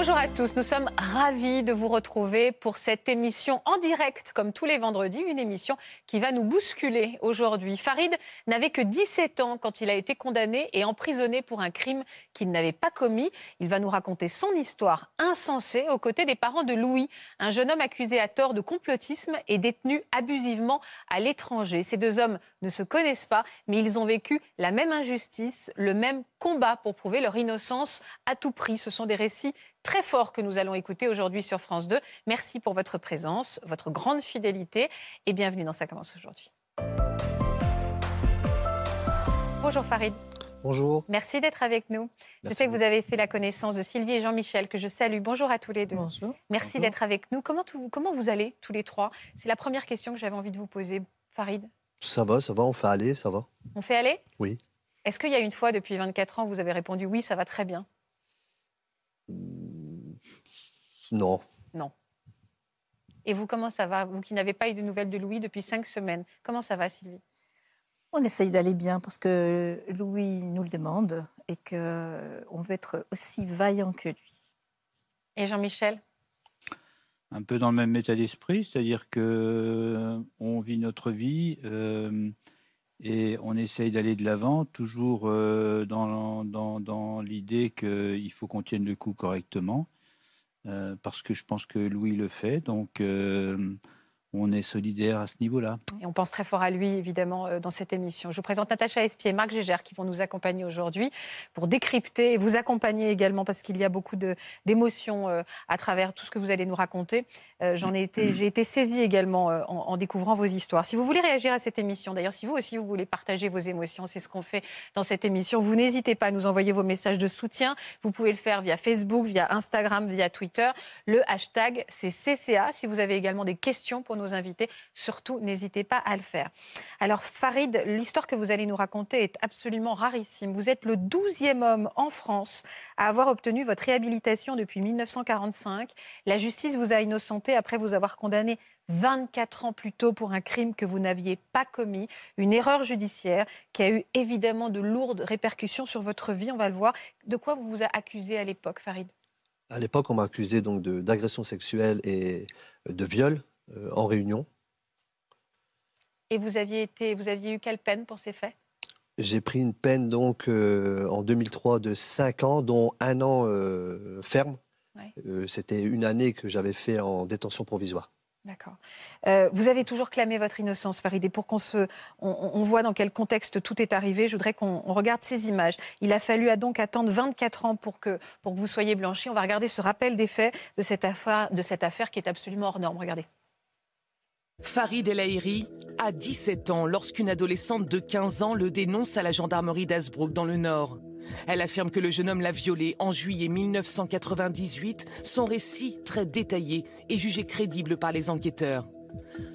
Bonjour à tous, nous sommes ravis de vous retrouver pour cette émission en direct, comme tous les vendredis, une émission qui va nous bousculer aujourd'hui. Farid n'avait que 17 ans quand il a été condamné et emprisonné pour un crime qu'il n'avait pas commis. Il va nous raconter son histoire insensée aux côtés des parents de Louis, un jeune homme accusé à tort de complotisme et détenu abusivement à l'étranger. Ces deux hommes ne se connaissent pas, mais ils ont vécu la même injustice, le même combat pour prouver leur innocence à tout prix. Ce sont des récits très forts que nous allons écouter aujourd'hui sur France 2. Merci pour votre présence, votre grande fidélité et bienvenue dans Ça commence aujourd'hui. Bonjour Farid. Bonjour. Merci d'être avec nous. je sais que vous avez fait la connaissance de Sylvie et Jean-Michel, que je salue. Bonjour à tous les deux. Bonjour. Merci d'être avec nous. Comment, comment vous allez tous les trois? C'est la première question que j'avais envie de vous poser, Farid. Ça va, ça va, on fait aller, ça va. On fait aller? Oui. Est-ce qu'il y a une fois depuis 24 ans vous avez répondu oui, ça va très bien? Non. Non. Et vous, comment ça va? Vous qui n'avez pas eu de nouvelles de Louis depuis cinq semaines, comment ça va, Sylvie? On essaye d'aller bien parce que Louis nous le demande et qu'on veut être aussi vaillant que lui. Et Jean-Michel? Un peu dans le même état d'esprit, c'est-à-dire que euh, on vit notre vie. Euh, et on essaye d'aller de l'avant, toujours euh, dans, dans, dans l'idée qu'il faut qu'on tienne le coup correctement, euh, parce que je pense que Louis le fait. Donc, euh, on est solidaire à ce niveau-là. Et on pense très fort à lui, évidemment, euh, dans cette émission. Je vous présente Natacha Espier et Marc Gégère qui vont nous accompagner aujourd'hui pour décrypter et vous accompagner également parce qu'il y a beaucoup d'émotions euh, à travers tout ce que vous allez nous raconter. Euh, j'en ai été, j'ai été saisie également en, découvrant vos histoires. Si vous voulez réagir à cette émission, d'ailleurs, si vous aussi vous voulez partager vos émotions, c'est ce qu'on fait dans cette émission. Vous n'hésitez pas à nous envoyer vos messages de soutien. Vous pouvez le faire via Facebook, via Instagram, via Twitter. Le hashtag, c'est CCA. Si vous avez également des questions pour nos invités. Surtout, n'hésitez pas à le faire. Alors, Farid, l'histoire que vous allez nous raconter est absolument rarissime. Vous êtes le douzième homme en France à avoir obtenu votre réhabilitation depuis 1945. La justice vous a innocenté après vous avoir condamné 24 ans plus tôt pour un crime que vous n'aviez pas commis, une erreur judiciaire qui a eu évidemment de lourdes répercussions sur votre vie, on va le voir. De quoi vous vous a accusé à l'époque, Farid? À l'époque, on m'a accusé donc d'agression sexuelle et de viol. Euh, en réunion. Et vous aviez, été, vous aviez eu quelle peine pour ces faits? J'ai pris une peine donc euh, en 2003 de 5 ans, dont un an euh, ferme. C'était une année que j'avais fait en détention provisoire. D'accord. vous avez toujours clamé votre innocence, Farid. Et pour qu'on se, on, voit dans quel contexte tout est arrivé, je voudrais qu'on regarde ces images. Il a fallu donc attendre 24 ans pour que, pour que vous soyez blanchi. On va regarder ce rappel des faits de cette affaire, de cette affaire qui est absolument hors norme. Regardez. Farid El Aïri a 17 ans lorsqu'une adolescente de 15 ans le dénonce à la gendarmerie d'Asbrook dans le Nord. Elle affirme que le jeune homme l'a violée en juillet 1998. Son récit, très détaillé, est jugé crédible par les enquêteurs.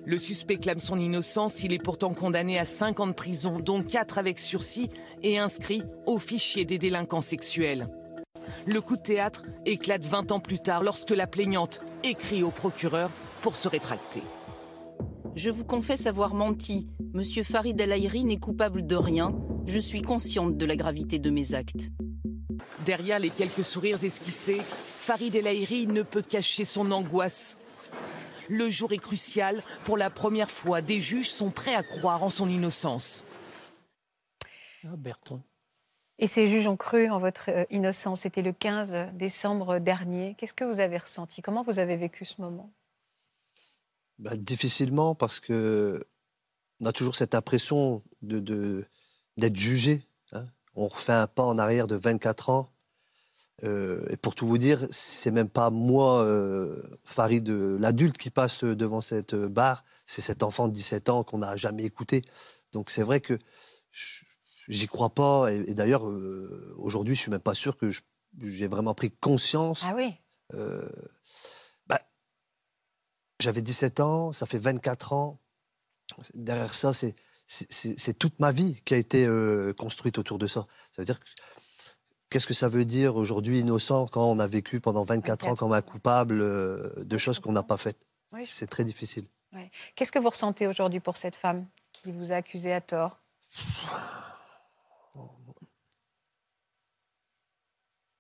Le suspect clame son innocence, il est pourtant condamné à 5 ans de prison, dont 4 avec sursis, et inscrit au fichier des délinquants sexuels. Le coup de théâtre éclate 20 ans plus tard lorsque la plaignante écrit au procureur pour se rétracter. Je vous confesse avoir menti. Monsieur Farid El n'est coupable de rien. Je suis consciente de la gravité de mes actes. Derrière les quelques sourires esquissés, Farid El ne peut cacher son angoisse. Le jour est crucial. Pour la première fois, des juges sont prêts à croire en son innocence. Ah, Bertrand. Et ces juges ont cru en votre euh, innocence. C'était le 15 décembre dernier. Qu'est-ce que vous avez ressenti? Comment vous avez vécu ce moment? Bah, difficilement parce que on a toujours cette impression de, d'être jugé. Hein. On refait un pas en arrière de 24 ans. Euh, et pour tout vous dire, c'est même pas moi, euh, Farid, euh, l'adulte, qui passe devant cette barre. C'est cet enfant de 17 ans qu'on n'a jamais écouté. Donc c'est vrai que j'y crois pas. Et, d'ailleurs, aujourd'hui, je suis même pas sûr que j'ai vraiment pris conscience. Ah oui j'avais 17 ans, ça fait 24 ans. Derrière ça, c'est c'est toute ma vie qui a été euh, construite autour de ça. Ça veut dire qu'est-ce que ça veut dire aujourd'hui innocent quand on a vécu pendant 24, ans comme un coupable euh, de choses qu'on n'a pas faites? C'est très difficile. Qu'est-ce que vous ressentez aujourd'hui pour cette femme qui vous a accusé à tort?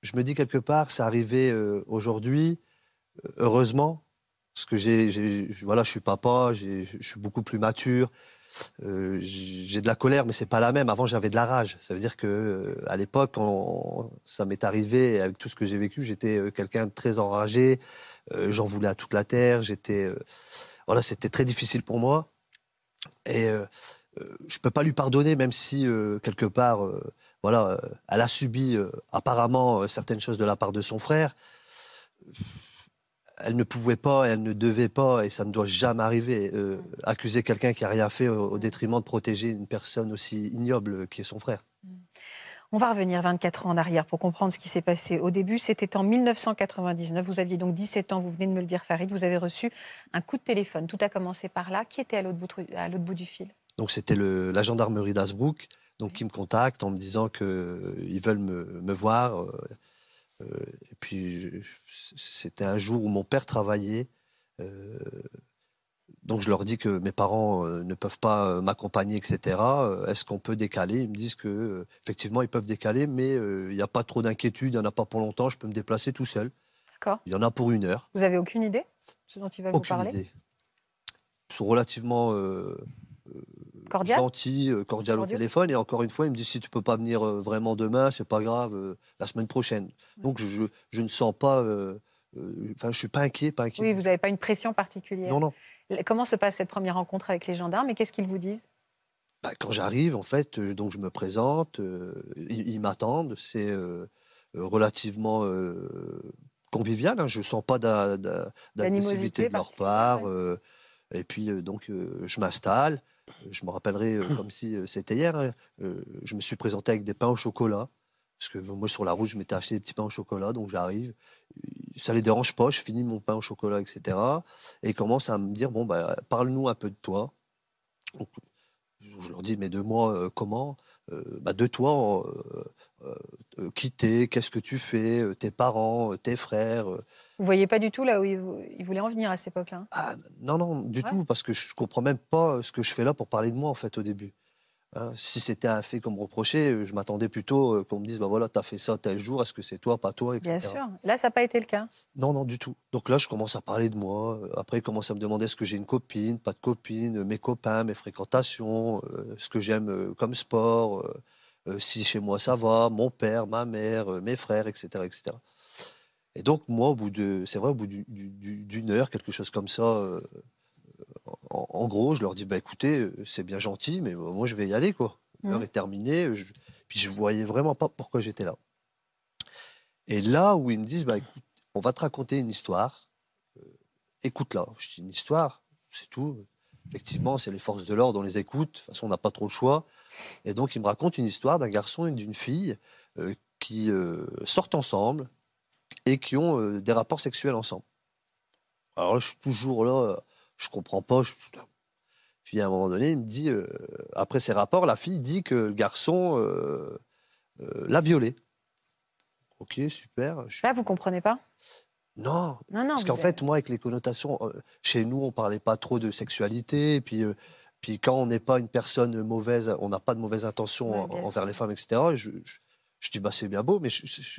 Je me dis quelque part, c'est arrivé euh, aujourd'hui, heureusement, parce que j'ai, voilà, je suis papa, je suis beaucoup plus mature. Euh, j'ai de la colère, mais c'est pas la même. Avant, j'avais de la rage. Ça veut dire que euh, à l'époque, quand ça m'est arrivé, avec tout ce que j'ai vécu, j'étais euh, quelqu'un de très enragé. J'en voulais à toute la terre. J'étais, voilà, c'était très difficile pour moi. Et je peux pas lui pardonner, même si quelque part, voilà, elle a subi apparemment certaines choses de la part de son frère elle ne pouvait pas, elle ne devait pas, et ça ne doit jamais arriver, euh, accuser quelqu'un qui a rien fait au, détriment de protéger une personne aussi ignoble qui est son frère. On va revenir 24 ans en arrière pour comprendre ce qui s'est passé. Au début, c'était en 1999. Vous aviez donc 17 ans, vous venez de me le dire, Farid. Vous avez reçu un coup de téléphone. Tout a commencé par là. Qui était à l'autre bout, bout, du fil? Donc, c'était la gendarmerie d'Asbrook donc, qui me contacte en me disant qu'ils euh, veulent me, me voir. Euh, et puis, c'était un jour où mon père travaillait. Euh, donc, je leur dis que mes parents euh, ne peuvent pas m'accompagner, etc. Est-ce qu'on peut décaler? Ils me disent que effectivement, ils peuvent décaler, mais il n'y a pas trop d'inquiétude, il n'y en a pas pour longtemps. Je peux me déplacer tout seul. D'accord. Il y en a pour une heure. Vous avez aucune idée? Ce dont il va vous parler? idée. Ils sont relativement cordial. gentil, euh, cordial, au téléphone. Et encore une fois, il me dit si tu peux pas venir euh, vraiment demain, c'est pas grave, euh, la semaine prochaine. Donc je, je, ne sens pas, enfin je suis pas inquiet, pas inquiet. Oui, vous n'avez pas une pression particulière. Non, non. Comment se passe cette première rencontre avec les gendarmes et qu'est-ce qu'ils vous disent? Bah, Quand j'arrive, en fait, donc je me présente, ils, m'attendent, c'est relativement convivial. Hein, je ne sens pas d'agressivité de leur part. et puis donc je m'installe je me rappellerai euh, comme si euh, c'était hier. Hein. Euh, je me suis présenté avec des pains au chocolat. Parce que moi, sur la route, je m'étais acheté des petits pains au chocolat, donc j'arrive. Ça les dérange pas, je finis mon pain au chocolat, etc. Et ils commencent à me dire Bon, bah, parle-nous un peu de toi. je leur dis Mais de moi, comment? Bah, De toi, qui t'es Qu'est-ce que tu fais Tes parents, tes frères vous voyez pas du tout là où il, voulait en venir à cette époque-là? Ah, Non, non, du tout, parce que je comprends même pas ce que je fais là pour parler de moi en fait au début. Hein, si c'était un fait comme reproché, je m'attendais plutôt euh, qu'on me dise bah voilà, tu as fait ça tel jour, est-ce que c'est toi, pas toi, etc. Bien sûr. Là, ça n'a pas été le cas. Non, non, du tout. Donc là, je commence à parler de moi. Après, il commence à me demander est-ce que j'ai une copine, pas de copine, mes copains, mes fréquentations, euh, ce que j'aime euh, comme sport, si chez moi ça va, mon père, ma mère, mes frères, etc., etc. Et donc, moi, au bout de, c'est vrai, au bout d'une heure, quelque chose comme ça, euh, en, gros, je leur dis, bah, écoutez, euh, c'est bien gentil, mais moi, je vais y aller, quoi. L'heure mmh. est terminée. puis, je voyais vraiment pas pourquoi j'étais là. Et là où ils me disent, bah, écoute, on va te raconter une histoire. Euh, écoute-la. Je dis, une histoire, c'est tout. Effectivement, c'est les forces de l'ordre, on les écoute. De toute façon, on n'a pas trop le choix. Et donc, ils me racontent une histoire d'un garçon et d'une fille qui sortent ensemble, et qui ont euh, des rapports sexuels ensemble. Alors là, je suis toujours là, euh, je comprends pas. Puis à un moment donné, il me dit, euh, après ces rapports, la fille dit que le garçon l'a violée. Ok, super. Là, vous comprenez pas? Non. non, non, parce qu'en fait, moi, avec les connotations, chez nous, on parlait pas trop de sexualité. Et puis, puis quand on n'est pas une personne mauvaise, on n'a pas de mauvaise intention envers les femmes, etc. Je, je dis, bah, c'est bien beau, mais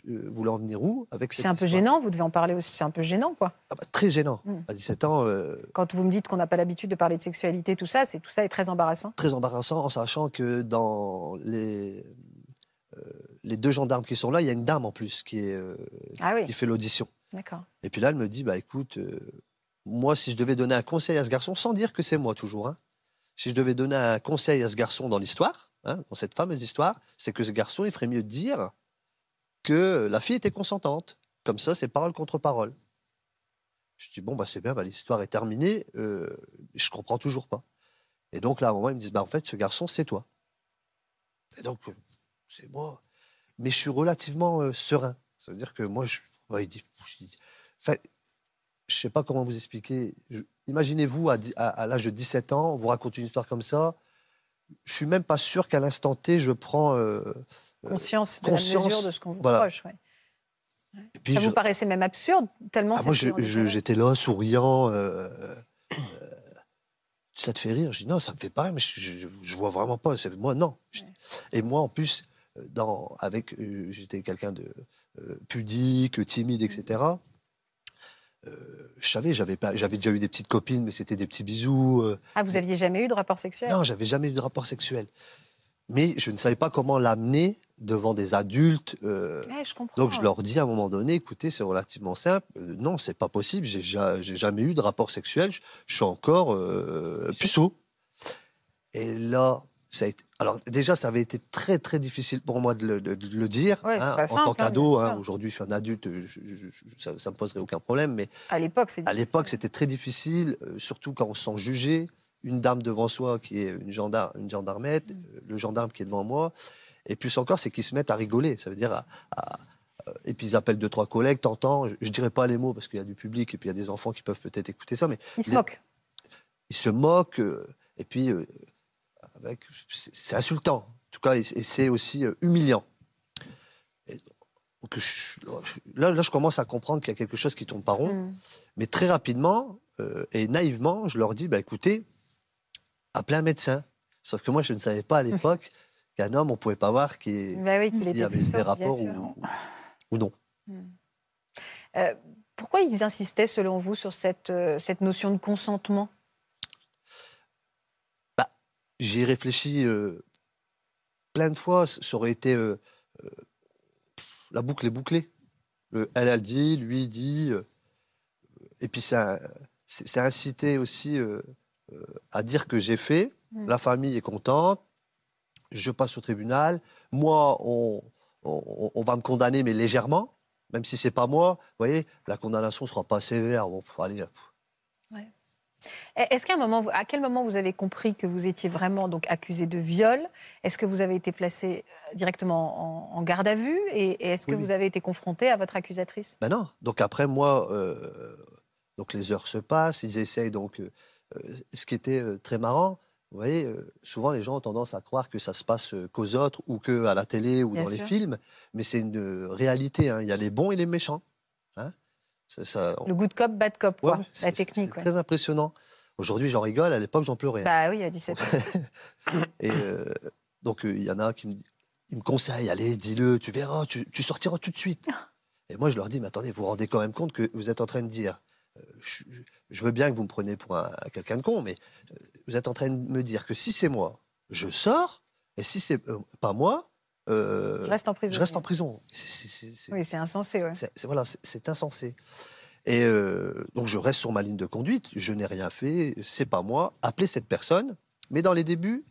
vous voulez en venir où avec C'est un peu gênant, vous devez en parler aussi, c'est un peu gênant, quoi. Ah bah, très gênant. Hmm. À 17 ans. Euh, Quand vous me dites qu'on n'a pas l'habitude de parler de sexualité, tout ça, c'est tout ça est très embarrassant. Très embarrassant, en sachant que dans les, euh, les deux gendarmes qui sont là, il y a une dame en plus qui, est, euh, ah qui fait l'audition. D'accord. Et puis là, elle me dit, bah écoute, moi, si je devais donner un conseil à ce garçon, sans dire que c'est moi toujours, hein, si je devais donner un conseil à ce garçon dans l'histoire, Hein, dans cette fameuse histoire, c'est que ce garçon, il ferait mieux de dire que la fille était consentante. Comme ça, c'est parole contre parole. Je dis, bon, bah, c'est bien, bah, l'histoire est terminée, euh, je comprends toujours pas. Et donc là, à un moment, ils me disent, bah, en fait, ce garçon, c'est toi. Et donc, euh, c'est moi. Mais je suis relativement euh, serein. Ça veut dire que moi, je, il dit, je sais pas comment vous expliquer. Imaginez-vous, à- à l'âge de 17 ans, on vous raconte une histoire comme ça. Je suis même pas sûr qu'à l'instant T, je prends. euh, Conscience de conscience, la mesure de ce qu'on vous voilà. reproche. ouais. et puis Ça je- vous paraissait même absurde, tellement Ah, moi, j'étais là, souriant. euh, euh, ça te fait rire? Je dis non, ça me fait pas rire, mais je, je vois vraiment pas. Moi, non. Ouais. Et moi, en plus, euh, dans, avec, euh, j'étais quelqu'un de euh, pudique, timide, etc. Euh, je savais, j'avais pas, j'avais déjà eu des petites copines, mais c'était des petits bisous. euh, Ah, vous aviez jamais eu de rapport sexuel? Non, j'avais jamais eu de rapport sexuel. Mais je ne savais pas comment l'amener devant des adultes. euh, Ouais, je comprends. donc je leur dis à un moment donné, écoutez, c'est relativement simple. Euh, non, c'est pas possible. J'ai ja- j'ai jamais eu de rapport sexuel. Je, je suis encore puceau. Et là, ça a été. Alors déjà, ça avait été très très difficile pour moi de le, de- de le dire Ouais, hein, en simple, tant hein, qu'ado. hein. Aujourd'hui, je suis un adulte. je- je- je- ça, ça me poserait aucun problème. Mais À l'époque, à c'était très difficile, euh, surtout quand on se sent jugé. Une dame devant soi qui est une, gendarme, une gendarmette, Mm. euh, le gendarme qui est devant moi. Et plus encore, c'est qu'ils se mettent à rigoler. Ça veut dire. à- à- euh, et puis ils appellent deux, trois collègues, t'entends. Je, je dirais pas les mots parce qu'il y a du public et puis il y a des enfants qui peuvent peut-être écouter ça, mais Ils se les- moquent. ils se moquent. euh, et puis, euh, avec, c'est insultant. En tout cas, et c'est- aussi euh, humiliant. Et donc, je- là, là, je commence à comprendre qu'il y a quelque chose qui tourne pas rond. Mm. Mais très rapidement euh, et naïvement, je leur dis bah, écoutez, appelez un médecin. Sauf que moi, je ne savais pas à l'époque qu'un homme, on ne pouvait pas voir qu'il Bah oui, avait des rapports ou, ou non. Euh, pourquoi ils insistaient, selon vous, sur cette, euh, cette notion de consentement? J'y ai réfléchi euh, plein de fois. Ça aurait été. euh, euh, la boucle est bouclée. Le, elle a dit, lui dit. et puis, ça- c'est incité aussi à dire que j'ai fait. Mm. La famille est contente. Je passe au tribunal. Moi, on, on, on va me condamner, mais légèrement. Même si c'est pas moi, vous voyez, la condamnation sera pas sévère. Bon, allez, Est-ce qu'à un moment, vous- à quel moment vous avez compris que vous étiez vraiment donc accusé de viol? Est-ce que vous avez été placé euh, directement en, en garde à vue? Et, et est-ce que Oui, vous avez été confronté à votre accusatrice? Ben non. Donc après, moi, euh, donc les heures se passent, ils essayent donc. euh, ce qui était très marrant, vous voyez, souvent les gens ont tendance à croire que ça se passe qu'aux autres ou que à la télé ou Bien dans les films, mais c'est une réalité. hein. Il y a les bons et les méchants. Ça- Le good cop, bad cop, ouais, quoi. ouais, la technique. C'est ouais. très impressionnant. Aujourd'hui, j'en rigole. À l'époque, j'en pleurais. Bah oui, à 17 ans. Et euh, donc, euh, il y en a qui me, me conseillent, allez, dis-le, tu verras, tu, tu sortiras tout de suite. Et moi, je leur dis, mais attendez, vous vous rendez quand même compte que vous êtes en train de dire, euh, je, veux bien que vous me preniez pour un, quelqu'un de con, mais vous êtes en train de me dire que si c'est moi, je sors, et si c'est euh, pas moi, euh, Je reste en prison. je reste en prison. Oui, c'est insensé. Ouais. voilà, c'est- insensé. Et euh, donc je reste sur ma ligne de conduite. Je n'ai rien fait. C'est pas moi. Appelez cette personne. Mais dans les débuts,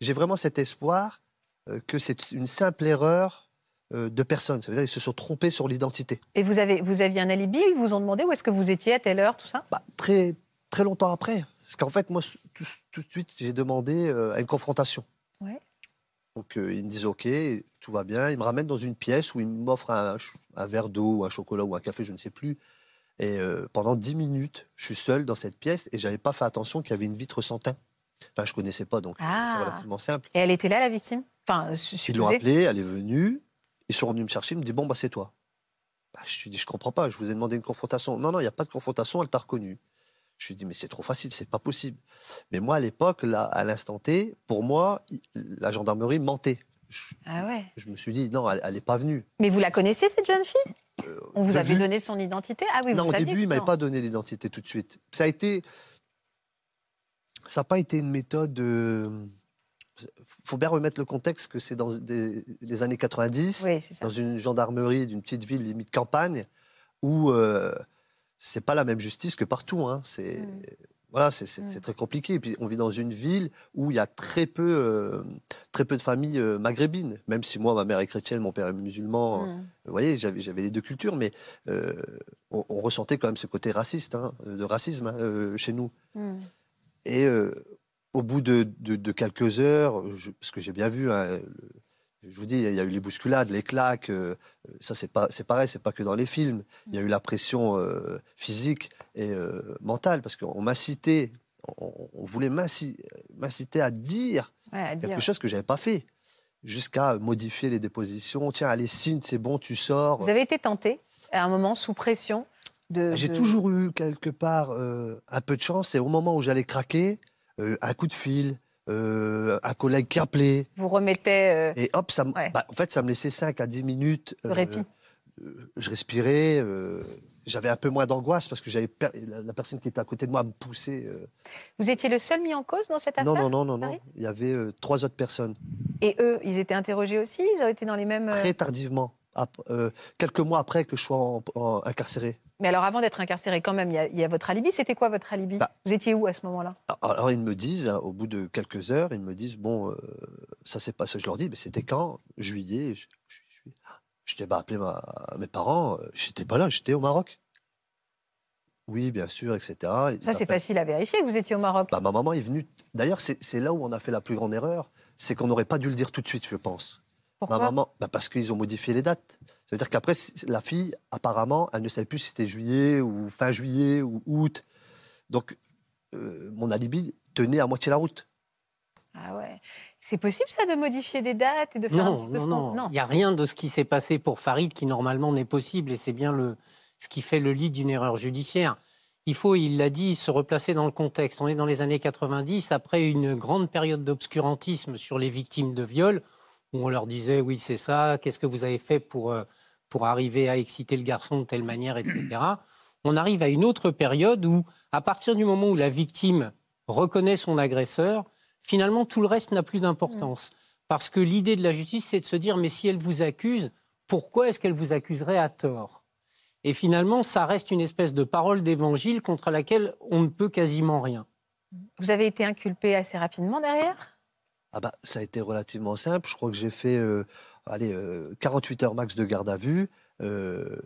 j'ai vraiment cet espoir euh, que c'est une simple erreur de personne. Ça veut dire qu'ils se sont trompés sur l'identité. Et vous, avez, vous aviez un alibi? Ils vous ont demandé où est-ce que vous étiez à telle heure, tout ça? Bah, très très longtemps après. Parce qu'en fait, moi, tout, tout de suite, j'ai demandé à une confrontation. Ouais. Donc euh, ils me disent OK, tout va bien. Ils me ramènent dans une pièce où ils m'offrent un, verre d'eau, ou un chocolat ou un café, je ne sais plus. Et euh, pendant dix minutes, je suis seul dans cette pièce et j'avais pas fait attention qu'il y avait une vitre sans teint. Enfin, je connaissais pas, donc euh, Ah. c'est relativement simple. Et elle était là, la victime? Enfin, su- Ils l'ont appelée, elle est venue. Ils sont venus me chercher, ils me disent Bon, bah, c'est toi. Bah, je lui dis Je comprends pas, je vous ai demandé une confrontation. Non, non, il n'y a pas de confrontation, elle t'a reconnu. Je lui dis Mais c'est trop facile, c'est pas possible. Mais moi, à l'époque, là, à l'instant T, pour moi, la gendarmerie mentait. Je, Ah ouais. je me suis dit Non, elle n'est pas venue. Mais vous la connaissez, cette jeune fille? Euh, On vous avait donné son identité? Ah oui, non, vous au début, il que m'avait pas donné l'identité tout de suite. Ça a été. Ça n'a pas été une méthode. de... faut bien remettre le contexte que c'est dans des- les années 90, Oui, c'est ça. dans une gendarmerie d'une petite ville limite campagne, où euh, c'est pas la même justice que partout. hein. C'est Mm. voilà, c'est c'est- très compliqué. Et puis on vit dans une ville où il y a très peu, euh, très peu de familles euh, maghrébines. Même si moi, ma mère est chrétienne, mon père est musulman. Mm. Vous voyez, j'avais j'avais les deux cultures, mais euh, on, on ressentait quand même ce côté raciste, hein, de racisme hein, euh, chez nous. Et euh, au bout de, de- de quelques heures, je- parce que j'ai bien vu, hein, le- Je vous dis, il y a eu les bousculades, les claques. euh, ça, c'est pas, c'est pareil, c'est pas que dans les films. Il y a eu la pression euh, physique et euh, mentale, parce qu'on m'a cité, on, on voulait m'inciter à dire Ouais, à dire. quelque chose que j'avais pas fait, jusqu'à modifier les dépositions. Tiens, allez, signe, c'est bon, tu sors. Vous avez été tenté à un moment sous pression de. J'ai de- toujours eu quelque part euh, un peu de chance. Et au moment où j'allais craquer, euh, un coup de fil, euh, un collègue qui appelait. Vous remettez. euh, Et hop, ça, Ouais. bah, en fait, ça me laissait 5 à 10 minutes. de répit. euh, je respirais. euh, j'avais un peu moins d'angoisse parce que j'avais per- la, la personne qui était à côté de moi me poussait. euh. Vous étiez le seul mis en cause dans cette affaire Non, non, non, non, Il y avait euh, trois autres personnes. Et eux, ils étaient interrogés aussi? Ils ont été dans les mêmes. euh, Très tardivement. euh, quelques mois après que je sois en- en- incarcéré. Mais alors, avant d'être incarcéré, quand même, il y, a, il y a votre alibi. C'était quoi votre alibi Bah. Vous étiez où à ce moment-là? Alors ils me disent, hein, au bout de quelques heures, ils me disent bon, euh, ça c'est pas ça. Je leur dis, mais c'était quand? Juillet. Je, je, je, je t'ai pas appelé ma, mes parents. euh, J'étais pas là, j'étais au Maroc. Oui, bien sûr, etc. Ils Ça, c'est facile à vérifier que vous étiez au Maroc. Bah, ma maman est venue. D'ailleurs, c'est c'est là où on a fait la plus grande erreur, c'est qu'on n'aurait pas dû le dire tout de suite, je pense. Pourquoi? ma maman, bah, parce qu'ils ont modifié les dates. Ça veut dire qu'après, la fille, apparemment, elle ne savait plus si c'était juillet ou fin juillet ou août. Donc, euh, mon alibi tenait à moitié la route. Ah ouais. C'est possible, ça, de modifier des dates et de faire un Non, petit peu ce non, non. Il n'y a rien de ce qui s'est passé pour Farid qui normalement n'est possible et c'est bien le, ce qui fait le lit d'une erreur judiciaire. Il faut, il l'a dit, se replacer dans le contexte. On est dans les années 90, après une grande période d'obscurantisme sur les victimes de viol, où on leur disait oui c'est ça, qu'est-ce que vous avez fait pour, euh, pour arriver à exciter le garçon de telle manière, etc. On arrive à une autre période où, à partir du moment où la victime reconnaît son agresseur, finalement tout le reste n'a plus d'importance. Parce que l'idée de la justice, c'est de se dire, mais si elle vous accuse, pourquoi est-ce qu'elle vous accuserait à tort? Et finalement, ça reste une espèce de parole d'évangile contre laquelle on ne peut quasiment rien. Vous avez été inculpé assez rapidement derrière? Ah bah, ça a été relativement simple. Je crois que j'ai fait euh, allez, euh, 48 heures max de garde à vue, euh,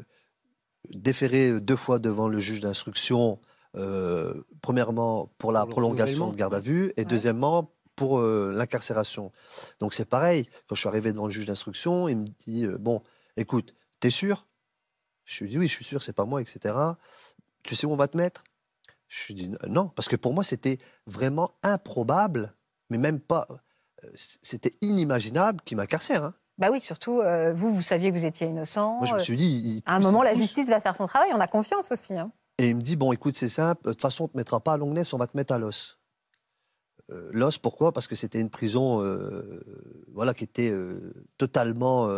déféré deux fois devant le juge d'instruction, euh, premièrement pour la Pour prolongation de garde à vue et deuxièmement pour euh, l'incarcération. Donc c'est pareil, quand je suis arrivé devant le juge d'instruction, il me dit, euh, bon, écoute, t'es sûr? Je lui dis, oui, je suis sûr, c'est pas moi, etc. Tu sais où on va te mettre? Je lui dis, non, parce que pour moi, c'était vraiment improbable, mais même pas euh, c'était inimaginable qu'il m'incarcère. hein. Bah oui, surtout, euh, vous, vous saviez que vous étiez innocent. Moi, je me Euh, suis dit. il- À un moment, la justice va faire son travail. On a confiance aussi. hein. Et il me dit bon, écoute, c'est simple. De toute façon, on te mettra pas à Longness, on va te mettre à Los. Euh, Los, pourquoi? Parce que c'était une prison, euh, voilà, qui était totalement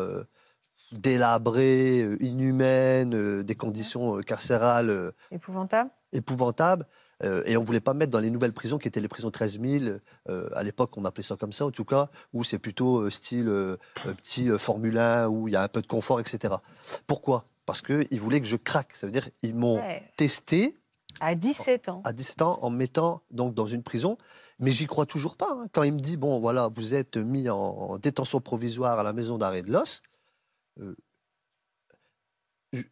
délabrée, inhumaine, des conditions carcérales euh, Épouvantable. épouvantables. Euh, et on voulait pas me mettre dans les nouvelles prisons qui étaient les prisons 13 000. euh, à l'époque, on appelait ça comme ça, en tout cas, où c'est plutôt euh, style petit Formule 1, où il y a un peu de confort, etc. Pourquoi? Parce qu'ils voulaient que je craque. Ça veut dire ils m'ont Ouais. testé À 17 ans. à 17 ans en me mettant donc dans une prison. Mais j'y crois toujours pas. hein. Quand il me dit bon voilà, vous êtes mis en, en détention provisoire à la maison d'arrêt de l'os, je,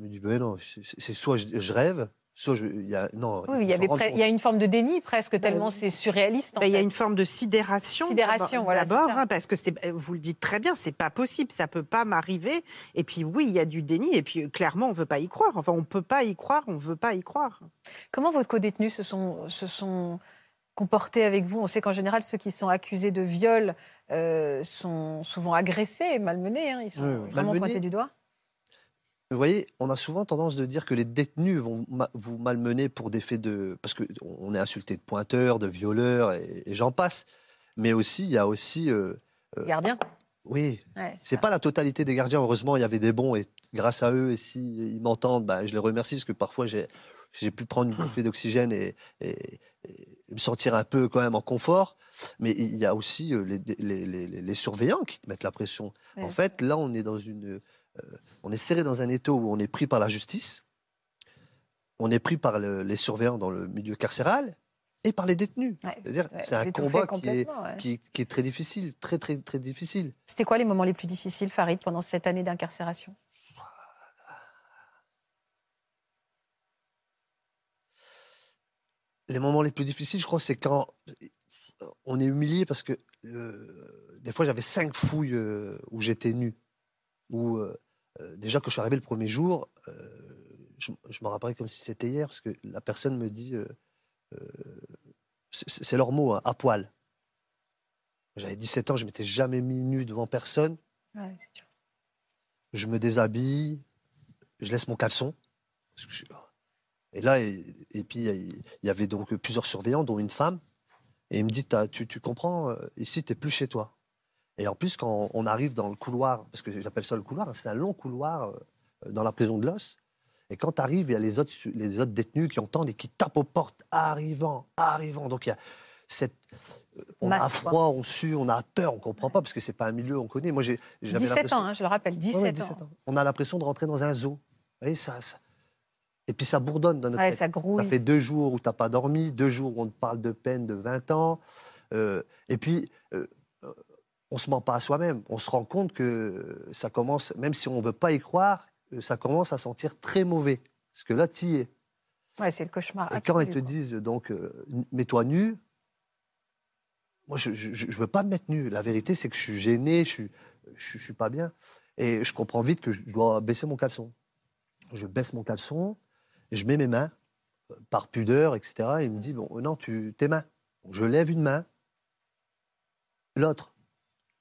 me dis ben non, c'est c'est soit je, je rêve, soit je, il y a non. Oui, il y, avait il y a une forme de déni presque, tellement oui. c'est surréaliste. Ben, Il y a une forme de sidération. Sidération, d'abord- voilà, hein, parce que c'est, vous le dites très bien, c'est pas possible, ça peut pas m'arriver. Et puis oui, il y a du déni. Et puis clairement, on veut pas y croire. Enfin, on peut pas y croire, on veut pas y croire. Comment vos codétenus se sont, se sont comportés avec vous? On sait qu'en général, ceux qui sont accusés de viol euh, sont souvent agressés, malmenés. hein. Ils sont Oui, oui. vraiment Malmenés. pointés du doigt. Vous voyez, on a souvent tendance de dire que les détenus vont ma- vous malmener pour des faits de... Parce qu'on est insulté de pointeurs, de violeurs, et, et j'en passe. Mais aussi, il y a aussi... euh, Euh, Gardien oui, Ouais, c'est pas la totalité des gardiens. Heureusement, il y avait des bons, et grâce à eux, et s'ils m'entendent, bah, je les remercie, parce que parfois, j'ai pu prendre une bouffée d'oxygène et, et- et me sentir un peu quand même en confort. Mais il y a aussi euh, les, les- les- les- les surveillants qui te mettent la pression. Ouais, En fait, là, on est dans une, on est serré dans un étau où on est pris par la justice, on est pris par le- les surveillants dans le milieu carcéral et par les détenus. Ouais, C'est-à-dire, ouais, c'est un combat qui est, complètement, ouais. qui, qui est très difficile, très très très difficile. C'était quoi les moments les plus difficiles, Farid, pendant cette année d'incarcération? Les moments les plus difficiles, je crois, c'est quand on est humilié parce que euh, des fois, j'avais cinq fouilles euh, où j'étais nu. Où, euh, euh, déjà, quand je suis arrivé le premier jour, euh, je, je me rappellerai comme si c'était hier, parce que la personne me dit, euh, c'est leur mot, hein, à poil. J'avais 17 ans, je m'étais jamais mis nu devant personne. Ouais, c'est dur. Je me déshabille, je laisse mon caleçon. parce que je- Et là, et, et puis il y avait donc plusieurs surveillants, dont une femme. Et il me dit, tu, tu comprends, ici, tu n'es plus chez toi. Et en plus, quand on arrive dans le couloir, parce que j'appelle ça le couloir, hein, c'est un long couloir euh, dans la prison de l'os. Et quand tu arrives, il y a les autres, su- les autres détenus qui entendent et qui tapent aux portes, arrivant, arrivant. Donc il y a cette. euh, On a Masse, quoi. froid, on sue, on a peur, on comprend pas parce que c'est pas un milieu on connaît. Moi, j'ai j'avais 17 l'impression- ans, hein, je le rappelle, 17, Ouais, ouais, ans. On a l'impression de rentrer dans un zoo. Vous voyez, ça, ça- Et puis ça bourdonne dans notre tête. ça grouille. fait deux jours où tu n'as pas dormi, deux jours où on te parle de peine de 20 ans. Euh, et puis, euh, on ne se ment pas à soi-même. On se rend compte que ça commence, même si on ne veut pas y croire, euh, ça commence à sentir très mauvais. Parce que là, tu y es. Ouais, c'est le cauchemar. Et quand ils te disent, donc, euh, mets-toi nu, moi, je ne veux pas me mettre nu. La vérité, c'est que je suis gêné, je suis, je, je suis pas bien. Et je comprends vite que je dois baisser mon caleçon. Je baisse mon caleçon, je mets mes mains, euh, par pudeur, etc. Et il me dit, bon, non, tu, tes mains. Donc, je lève une main, l'autre.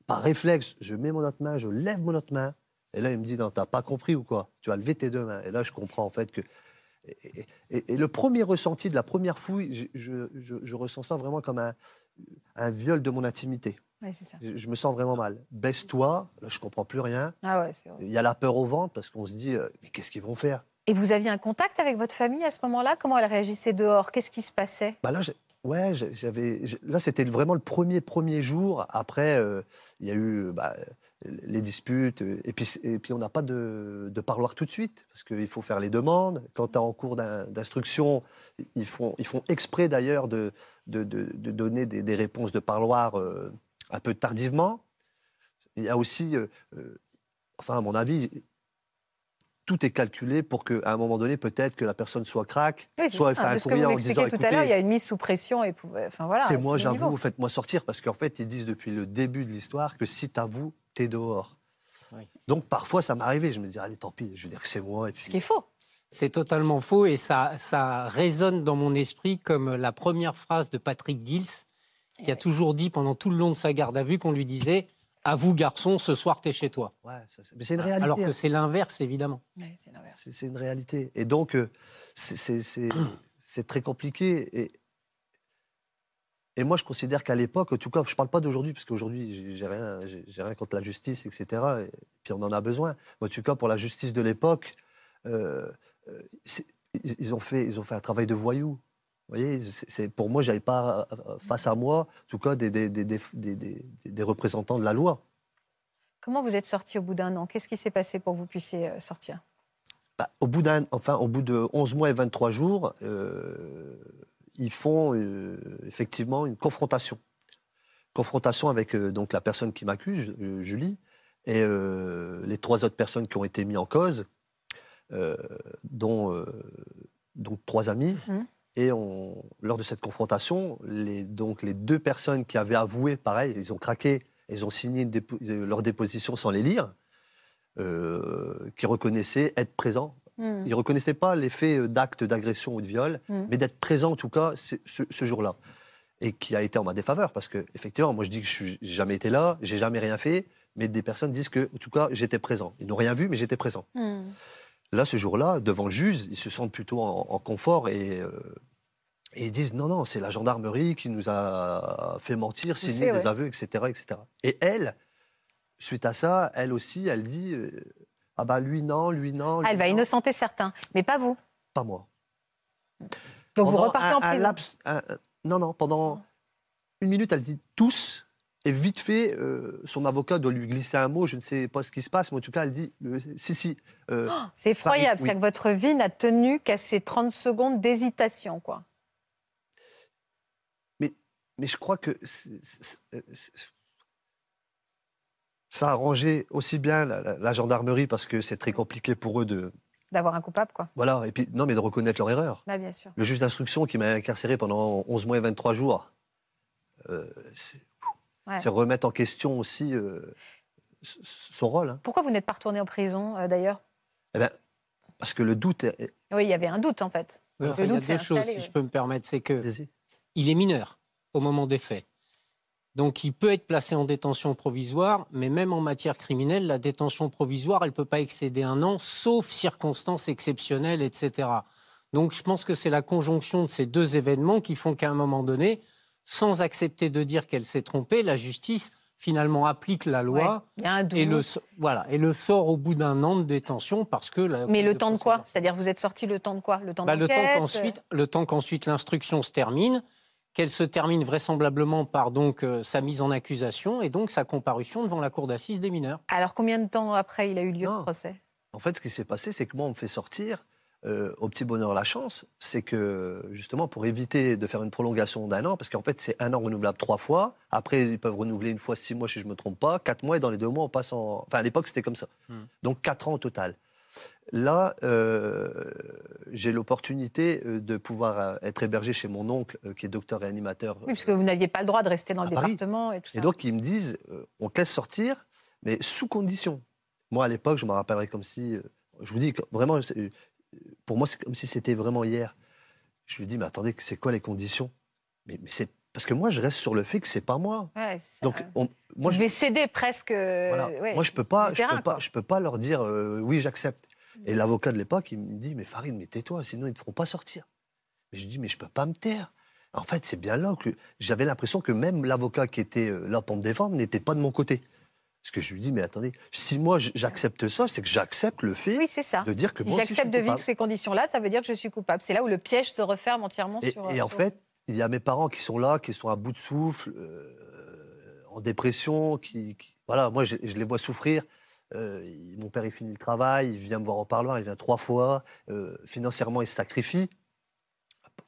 Par réflexe, je mets mon autre main, je lève mon autre main. Et là, il me dit, non, t'as pas compris ou quoi? Tu vas lever tes deux mains. Et là, je comprends en fait que et, et- et le premier ressenti de la première fouille, je, je- je- je ressens ça vraiment comme un, un viol de mon intimité. Ouais, c'est ça. Je, je me sens vraiment mal. Baisse-toi, là je comprends plus rien. Ah ouais, horrible. Il y a la peur au ventre parce qu'on se dit, euh, mais qu'est-ce qu'ils vont faire? Et vous aviez un contact avec votre famille à ce moment-là? Comment elle réagissait dehors? Qu'est-ce qui se passait? Bah là, ouais, j'avais, là c'était vraiment le premier premier jour. Après, euh, il y a eu bah, les disputes euh, et puis et puis on n'a pas de, de parloir tout de suite parce qu'il faut faire les demandes. Quand tu es en cours d'in- d'instruction, ils font ils font exprès d'ailleurs de, de, de- donner des, des réponses de parloir euh, un peu tardivement. Il y a aussi, enfin à mon avis. Tout est calculé pour qu'à un moment donné, peut-être que la personne soit craque, Oui, soit elle ça. fait un De ce que vous courrier en disant m'expliquez tout à l'heure, il y a une mise sous pression. Et enfin, voilà, c'est moi, j'avoue, faites-moi sortir. Parce qu'en fait, ils disent depuis le début de l'histoire que si t'avoues, t'es dehors. Oui. Donc parfois, ça m'arrivait. Je me dis, allez, tant pis, je veux dire que c'est moi. Et puis... Ce qui est faux. C'est totalement faux et ça, ça résonne dans mon esprit comme la première phrase de Patrick Dils, qui a toujours dit pendant tout le long de sa garde à vue qu'on lui disait À vous, garçon, ce soir, t'es chez toi. Ouais, ça, c'est- mais c'est une réalité. Alors que hein. c'est l'inverse, évidemment. Ouais, c'est l'inverse. C'est c'est une réalité. Et donc, euh, c'est- c'est c'est- c'est très compliqué. Et, et moi, je considère qu'à l'époque, en tout cas, je ne parle pas d'aujourd'hui, parce qu'aujourd'hui, j'ai- rien, j'ai j'ai rien contre la justice, etc. Et puis on en a besoin. Mais en tout cas, pour la justice de l'époque, euh, euh, c'est- ils, ont fait, ils ont fait un travail de voyou. Vous voyez, c'est- pour moi, j'avais pas euh, face à moi, en tout cas, des, représentants de la loi. Comment vous êtes sorti au bout d'un an? Qu'est-ce qui s'est passé pour que vous puissiez euh, sortir? Bah, au, bout d'un, enfin, au bout de 11 mois et 23 jours, euh, ils font euh, effectivement une confrontation. Confrontation avec euh, donc, la personne qui m'accuse, Julie, et les trois autres personnes qui ont été mises en cause, dont, trois amis. Mhm. Et on, lors de cette confrontation, les, donc, les deux personnes qui avaient avoué, pareil, ils ont craqué, ils ont signé dépo- euh, leur déposition sans les lire, euh, qui reconnaissaient être présents Hmm. ils ne reconnaissaient pas les faits euh, d'actes d'agression ou de viol, Mm. mais d'être présent en tout cas ce jour-là. Et qui a été en ma défaveur, parce que effectivement, moi je dis que je n'ai jamais été là, j'ai jamais rien fait, mais des personnes disent que, en tout cas, j'étais présent. Ils n'ont rien vu, mais j'étais présent. Hmm. Là, ce jour-là, devant le juge, ils se sentent plutôt en, en confort et, euh, et ils disent non, non, c'est la gendarmerie qui nous a fait mentir, signé des ouais. aveux, etc., etc. Et elle, suite à ça, elle aussi, elle dit euh, ah bah lui non, lui non. Lui, elle va non. innocenter certains, mais pas vous. Pas moi. Donc vous repartez un- en un prison. laps- un- un- non, non, pendant une minute, elle dit tous. Et vite fait, euh, son avocat doit lui glisser un mot, je ne sais pas ce qui se passe, mais en tout cas, elle dit euh, si, si. euh, C'est effroyable, oui. c'est que votre vie n'a tenu qu'à ces 30 secondes d'hésitation, quoi. mais je crois que c'est- ça a arrangé aussi bien la, la- la gendarmerie parce que c'est très compliqué pour eux de. D'avoir un coupable, quoi. Voilà, et puis non, mais de reconnaître leur erreur. Bah, bien sûr. Le juge d'instruction qui m'a incarcéré pendant 11 mois et 23 jours, euh, Ouais. C'est remettre en question aussi euh, son rôle. hein. Pourquoi vous n'êtes pas retourné en prison, euh, d'ailleurs? Eh ben, parce que le doute est. Oui, il y avait un doute, en fait. Oui, Le enfin, il y a doute deux choses, si je peux me permettre. C'est que il est mineur au moment des faits. Donc il peut être placé en détention provisoire, mais même en matière criminelle, la détention provisoire, elle ne peut pas excéder un an, sauf circonstances exceptionnelles, etc. Donc je pense que c'est la conjonction de ces deux événements qui font qu'à un moment donné, sans accepter de dire qu'elle s'est trompée, la justice finalement applique la loi Ouais, Il y a un doute. et, le, voilà, et le sort au bout d'un an de détention parce que... La, Mais le temps de quoi C'est-à-dire, vous êtes sorti le temps de quoi? Le temps bah, le temps d'enquête, qu'ensuite, le temps qu'ensuite l'instruction se termine, qu'elle se termine vraisemblablement par donc euh, sa mise en accusation et donc sa comparution devant la cour d'assises des mineurs. euh, Alors, combien de temps après il a eu lieu ce procès? En fait, ce qui s'est passé, c'est que moi, on me fait sortir. Euh, au petit bonheur, la chance, c'est que justement pour éviter de faire une prolongation d'un an, parce qu'en fait c'est un an renouvelable trois fois. Après, ils peuvent renouveler une fois six mois, si je me trompe pas, quatre mois et dans les deux mois on passe en. Enfin, à l'époque c'était comme ça. Hmm. Donc quatre ans au total. Là, euh, j'ai l'opportunité euh, de pouvoir être hébergé chez mon oncle, qui est docteur et animateur. Oui, parce que vous n'aviez pas le droit de rester dans le Paris. département et tout ça. Et donc, ils me disent, euh, on te laisse sortir, mais sous condition. Moi, à l'époque, je me rappellerai comme si, euh, je vous dis, vraiment, pour moi, c'est comme si c'était vraiment hier. Je lui dis, mais attendez, c'est quoi les conditions? Mais, mais c'est parce que moi, je reste sur le fait que c'est pas moi. Ouais, c'est ça. Donc, on- moi, je, devez céder presque. voilà. euh, ouais, moi, je peux pas, je peux pas, quoi. je peux pas leur dire, euh, oui, j'accepte. Et l'avocat de l'époque, il me dit, mais Farid, mais tais-toi, sinon ils ne te feront pas sortir. Mais je dis, mais je peux pas me taire. En fait, c'est bien là que j'avais l'impression que même l'avocat qui était euh, là pour me défendre n'était pas de mon côté. Parce que je lui dis, mais attendez, si moi j'accepte ça, c'est que j'accepte le fait Oui, c'est ça. de dire que Si moi j'accepte de vivre ces conditions-là, ça veut dire que je suis coupable. C'est là où le piège se referme entièrement Et, sur. et en sur- fait, il y a mes parents qui sont là, qui sont à bout de souffle, euh, en dépression, qui, qui- voilà, moi je, je les vois souffrir. Euh, mon père, il finit le travail, il vient me voir au parloir, il vient trois fois. Euh, financièrement, il se sacrifie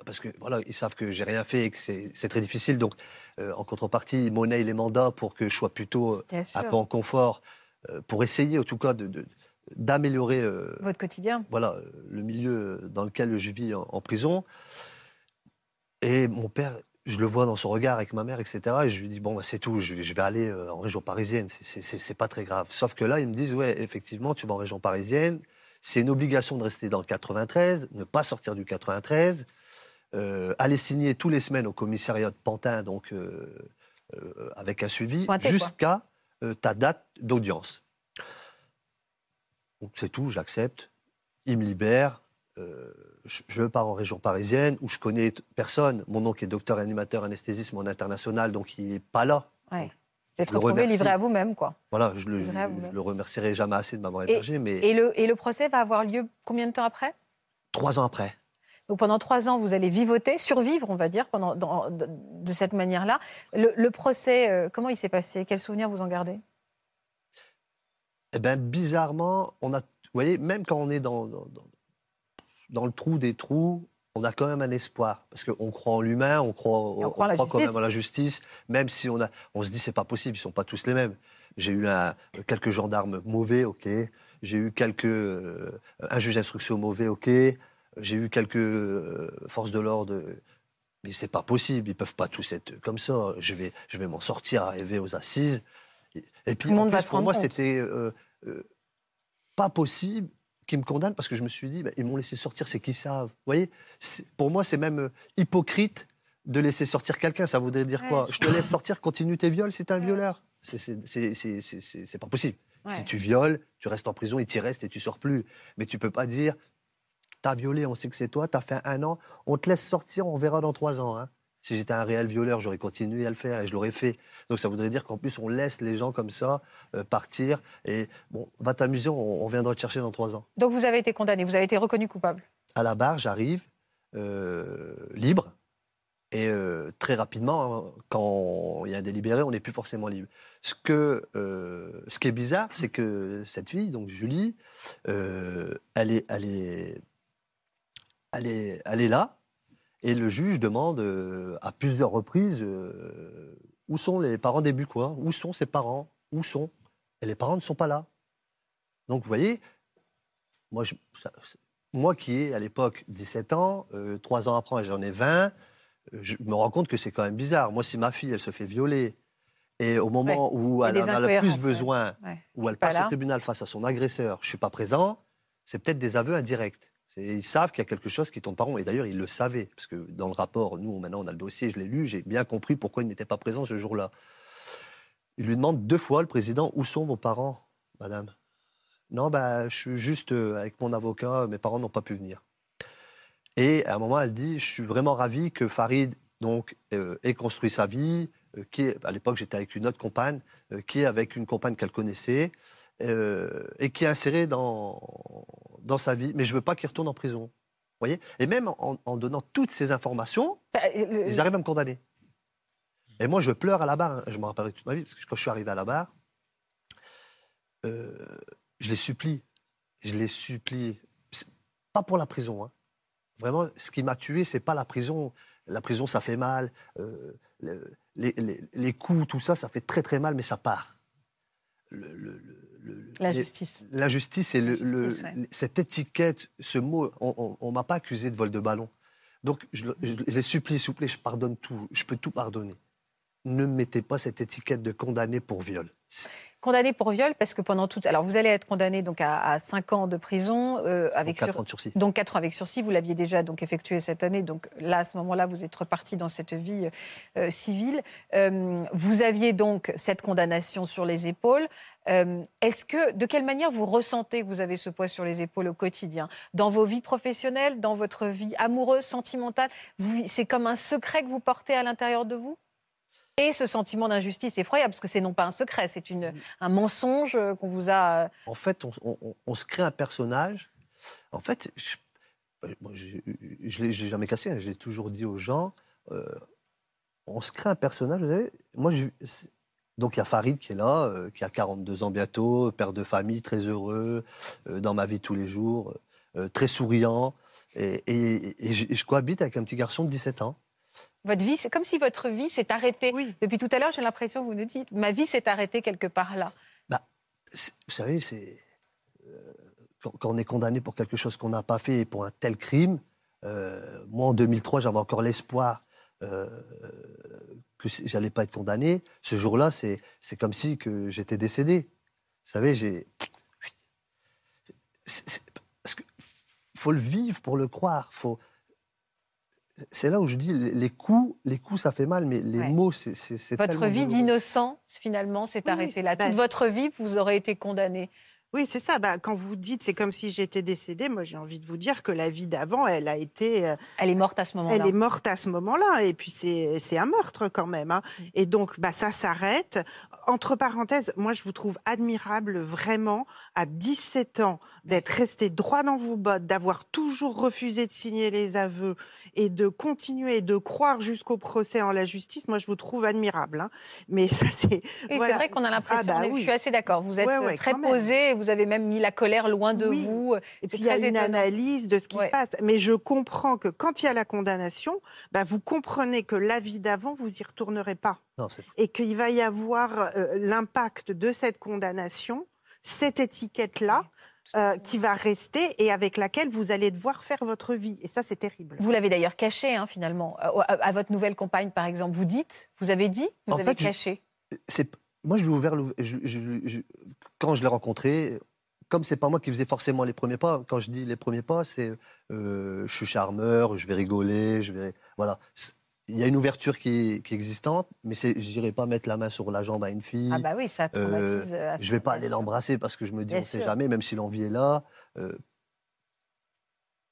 parce que voilà, ils savent que j'ai rien fait et que c'est très difficile. Donc, euh, en contrepartie, ils monnaient les mandats pour que je sois plutôt euh, Bien un sûr. peu en confort, euh, pour essayer, en tout cas, de- de- d'améliorer euh, Votre quotidien. voilà, le milieu dans lequel je vis en, en prison. Et mon père, je le vois dans son regard avec ma mère, etc. Et je lui dis, bon, bah, c'est tout, je vais, je vais aller euh, en région parisienne, c'est pas très grave. Sauf que là, ils me disent, ouais, effectivement, tu vas en région parisienne, c'est une obligation de rester dans le 93, ne pas sortir du 93, euh, aller signer tous les semaines au commissariat de Pantin, donc euh, euh, avec un suivi, jusqu'à ta date d'audience. C'est tout, j'accepte. Il me libère. euh, je, pars en région parisienne où je connais personne. Mon oncle est docteur animateur anesthésiste en international, donc il n'est pas là. Ouais. Vous êtes retrouvé livré à vous-même, quoi. Voilà, je le, je le remercierai jamais assez de m'avoir hébergé, mais Et le, et le procès va avoir lieu combien de temps après? Trois ans après. Donc pendant trois ans, vous allez vivoter, survivre, on va dire, pendant, dans- de, de cette manière-là. Le, le procès, euh, comment il s'est passé? Quels souvenirs vous en gardez? Eh bien, bizarrement, on a, vous voyez, même quand on est dans, dans, le trou des trous, on a quand même un espoir. Parce qu'on croit en l'humain, on croit, Et on croit en la quand même en la justice, même si on, a, on se dit c'est pas possible, ils sont pas tous les mêmes. J'ai eu un- quelques gendarmes mauvais, ok. J'ai eu quelques. euh, un juge d'instruction mauvais, ok. J'ai eu quelques euh, forces de l'ordre. Mais c'est pas possible, ils peuvent pas tous être comme ça. Je vais, je vais m'en sortir, arriver aux assises. Et, et puis, le en monde plus, pour moi, c'était euh, euh, pas possible qu'ils me condamnent parce que je me suis dit, bah, ils m'ont laissé sortir, c'est qu'ils savent. Vous voyez, pour moi, c'est même euh, hypocrite de laisser sortir quelqu'un. Ça voudrait dire Ouais, quoi je te laisse sortir, continue tes viols, c'est un Ouais. violeur. C'est- pas possible. Ouais. Si tu violes, tu restes en prison et tu restes et tu sors plus. Mais tu peux pas dire, t'as violé, on sait que c'est toi, t'as fait un an, on te laisse sortir, on verra dans trois ans. hein. Si j'étais un réel violeur, j'aurais continué à le faire et je l'aurais fait. Donc ça voudrait dire qu'en plus, on laisse les gens comme ça euh, partir. Et bon, va t'amuser, on, on viendra te chercher dans trois ans. Donc vous avez été condamné, vous avez été reconnu coupable? À la barre, j'arrive euh, libre. Et euh, très rapidement, hein, quand il y a un délibéré, on n'est plus forcément libre. Ce, que, ce qui est bizarre, c'est que cette fille, donc Julie, elle, est, elle, est, elle, est, elle est là, et le juge demande euh, à plusieurs reprises euh, où sont les parents des quoi Où sont ses parents? Où sont? Et les parents ne sont pas là. Donc vous voyez, moi, je- ça- moi qui ai à l'époque 17 ans, euh, trois ans après j'en ai 20, euh, je me rends compte que c'est quand même bizarre. Moi, si ma fille, elle se fait violer Et au moment où elle en a le plus besoin, Ouais. où elle pas passe là. au tribunal face à son agresseur, je ne suis pas présent, c'est peut-être des aveux indirects. Ils savent qu'il y a quelque chose qui tourne pas rond. Et d'ailleurs, ils le savaient. Parce que dans le rapport, nous, maintenant, on a le dossier, je l'ai lu, j'ai bien compris pourquoi il n'était pas présent ce jour-là. Il lui demande deux fois, le président, où sont vos parents, madame? Non, bah, je suis juste euh, avec mon avocat, mes parents n'ont pas pu venir. Et à un moment, elle dit, je suis vraiment ravi que Farid donc, euh, ait construit sa vie, euh, qui est, à l'époque, j'étais avec une autre compagne, qui est avec une compagne qu'elle connaissait, euh, et qui est insérée dans, dans sa vie. Mais je ne veux pas qu'il retourne en prison. Voyez? Et même en, en donnant toutes ces informations, Bah, le- ils arrivent à me condamner. Et moi, je pleure à la barre. hein. Je m'en rappellerai toute ma vie, parce que quand je suis arrivé à la barre, euh, je les supplie. Je les supplie. Pas pour la prison. hein. Vraiment, ce qui m'a tué, c'est pas la prison. La prison, ça fait mal. Euh, le- les, les- les coups, tout ça, ça fait très très mal, mais ça part. Le- le- le- le- La les- justice. la justice et le, La justice, le- ouais. cette étiquette, ce mot, on ne m'a pas accusé de vol de ballon. Donc, je, le- je les supplie, s'il vous plaît, je pardonne tout, je peux tout pardonner. Ne mettez pas cette étiquette de condamné pour viol. Condamné pour viol, parce que pendant toute. Alors, vous allez être condamné donc à, 5 ans de prison euh, avec Avec 4 sur- ans de sursis. Donc 4 ans avec sursis, vous l'aviez déjà donc effectué cette année. Donc là, à ce moment-là, vous êtes reparti dans cette vie euh, civile. Euh, vous aviez donc cette condamnation sur les épaules. Euh, Est-ce que, de quelle manière vous ressentez que vous avez ce poids sur les épaules au quotidien? Dans vos vies professionnelles, dans votre vie amoureuse, sentimentale C'est comme un secret que vous portez à l'intérieur de vous? Et ce sentiment d'injustice effroyable, parce que c'est non pas un secret, c'est une- un mensonge euh, qu'on vous a. euh, En fait, on, on- on se crée un personnage. En fait, je ne l'ai jamais cassé, hein, j'ai toujours dit aux gens, euh, on se crée un personnage, vous savez, moi, je- donc il y a Farid qui est là, euh, qui a 42 ans bientôt, père de famille, très heureux, euh, dans ma vie tous les jours, euh, très souriant, et, et- et je, et je cohabite avec un petit garçon de 17 ans. Votre vie, c'est comme si votre vie s'est arrêtée. Oui. Depuis tout à l'heure, j'ai l'impression que vous nous dites, ma vie s'est arrêtée quelque part là. C'est- Vous savez, c'est euh, quand, quand on est condamné pour quelque chose qu'on n'a pas fait et pour un tel crime. euh, moi, en 2003, j'avais encore l'espoir euh, que j'allais pas être condamné. Ce jour-là, c'est c'est comme si que j'étais décédé. Vous savez, j'ai. c'est- c'est- Parce que faut le vivre pour le croire. Faut. C'est là où je dis les coups, les coups, ça fait mal, mais les Ouais. mots, c'est c'est- c'est Votre vie d'innocent, finalement, s'est Oui, arrêtée là. Toute votre vie, vous aurez été condamné. Oui, c'est ça. Bah, quand vous dites c'est comme si j'étais décédée, moi j'ai envie de vous dire que la vie d'avant, elle a été, euh, Elle est morte à ce moment-là. elle est morte à ce moment-là. Et puis c'est un meurtre quand même. hein. Mm. Et donc bah ça s'arrête. Entre parenthèses, moi je vous trouve admirable vraiment à 17 ans d'être resté droit dans vos bottes, d'avoir toujours refusé de signer les aveux et de continuer de croire jusqu'au procès en la justice. Moi je vous trouve admirable. hein. Mais ça c'est Et voilà. c'est vrai qu'on a l'impression, Ah bah mais je oui. suis assez d'accord, vous êtes Ouais, ouais, très posé, vous avez même mis la colère loin de Oui. vous. Et C'est puis il y a une analyse de ce qui Ouais. se passe. Mais je comprends que quand il y a la condamnation, bah, vous comprenez que la vie d'avant, vous y retournerez pas. Non, Et qu'il va y avoir euh, l'impact de cette condamnation, cette étiquette-là, euh, qui va rester et avec laquelle vous allez devoir faire votre vie. Et ça, c'est terrible. Vous l'avez d'ailleurs caché, hein, finalement, à, à- à votre nouvelle compagne, par exemple. Vous dites, vous avez dit, vous En avez fait, caché. moi je lui ai ouvert le- je- je- je- quand je l'ai rencontré comme c'est pas moi qui faisais forcément les premiers pas quand je dis les premiers pas c'est euh, je suis charmeur je vais rigoler je vais voilà il y a une ouverture qui est, qui est existante mais c'est je n'irai pas mettre la main sur la jambe à une fille. Ah bah oui, ça traumatise. euh, je vais pas aller l'embrasser parce que je me dis Bien on sait sûr. jamais même si l'envie est là euh,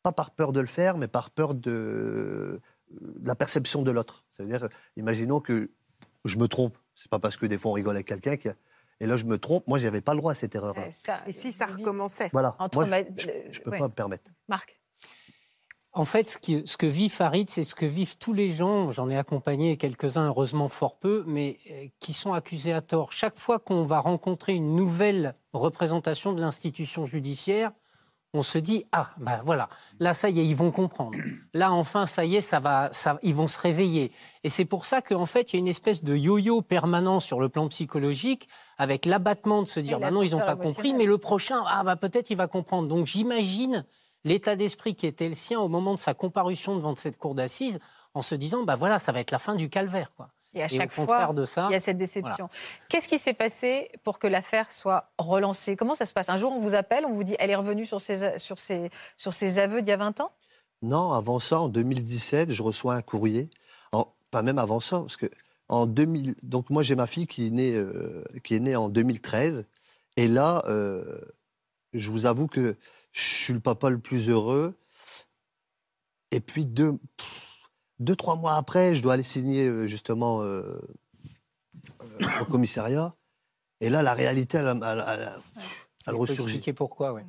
pas par peur de le faire mais par peur de, de la perception de l'autre. Ça veut dire imaginons que je me trompe. C'est pas parce que des fois on rigole avec quelqu'un que et là je me trompe. Moi j'avais pas le droit à cette erreur là Ouais, ça, Et si ça recommençait voilà. Entre moi je, je, je peux ouais. pas me permettre. Marc, En fait, ce, qui- ce que vit Farid, c'est ce que vivent tous les gens. J'en ai accompagné quelques-uns, heureusement fort peu, mais euh, qui sont accusés à tort. Chaque fois qu'on va rencontrer une nouvelle représentation de l'institution judiciaire, on se dit ah ben voilà là ça y est ils vont comprendre là enfin ça y est ça va ça ils vont se réveiller et c'est pour ça qu'en fait il y a une espèce de yo-yo permanent sur le plan psychologique avec l'abattement de se dire bah non ils n'ont pas compris mais le prochain ah bah peut-être il va comprendre donc j'imagine l'état d'esprit qui était le sien au moment de sa comparution devant cette cour d'assises en se disant bah voilà ça va être la fin du calvaire quoi. Et à Et chaque au contraire fois, de ça, il y a cette déception. Qu'est-ce qui s'est passé pour que l'affaire soit relancée? Comment ça se passe? Un jour, on vous appelle, on vous dit elle est revenue sur ses, sur ses, sur ses aveux d'il y a 20 ans? Non, avant ça, en 2017, je reçois un courrier. En, pas même avant ça, parce que en 2000, donc moi j'ai ma fille qui est née, euh, qui est née en 2013, et là, euh, je vous avoue que je suis le papa le plus heureux. Et puis deux, deux trois mois après, je dois aller signer euh, justement euh, euh, au commissariat. Et là, la réalité, elle, elle, elle- ressurgit. expliquer pourquoi, ouais.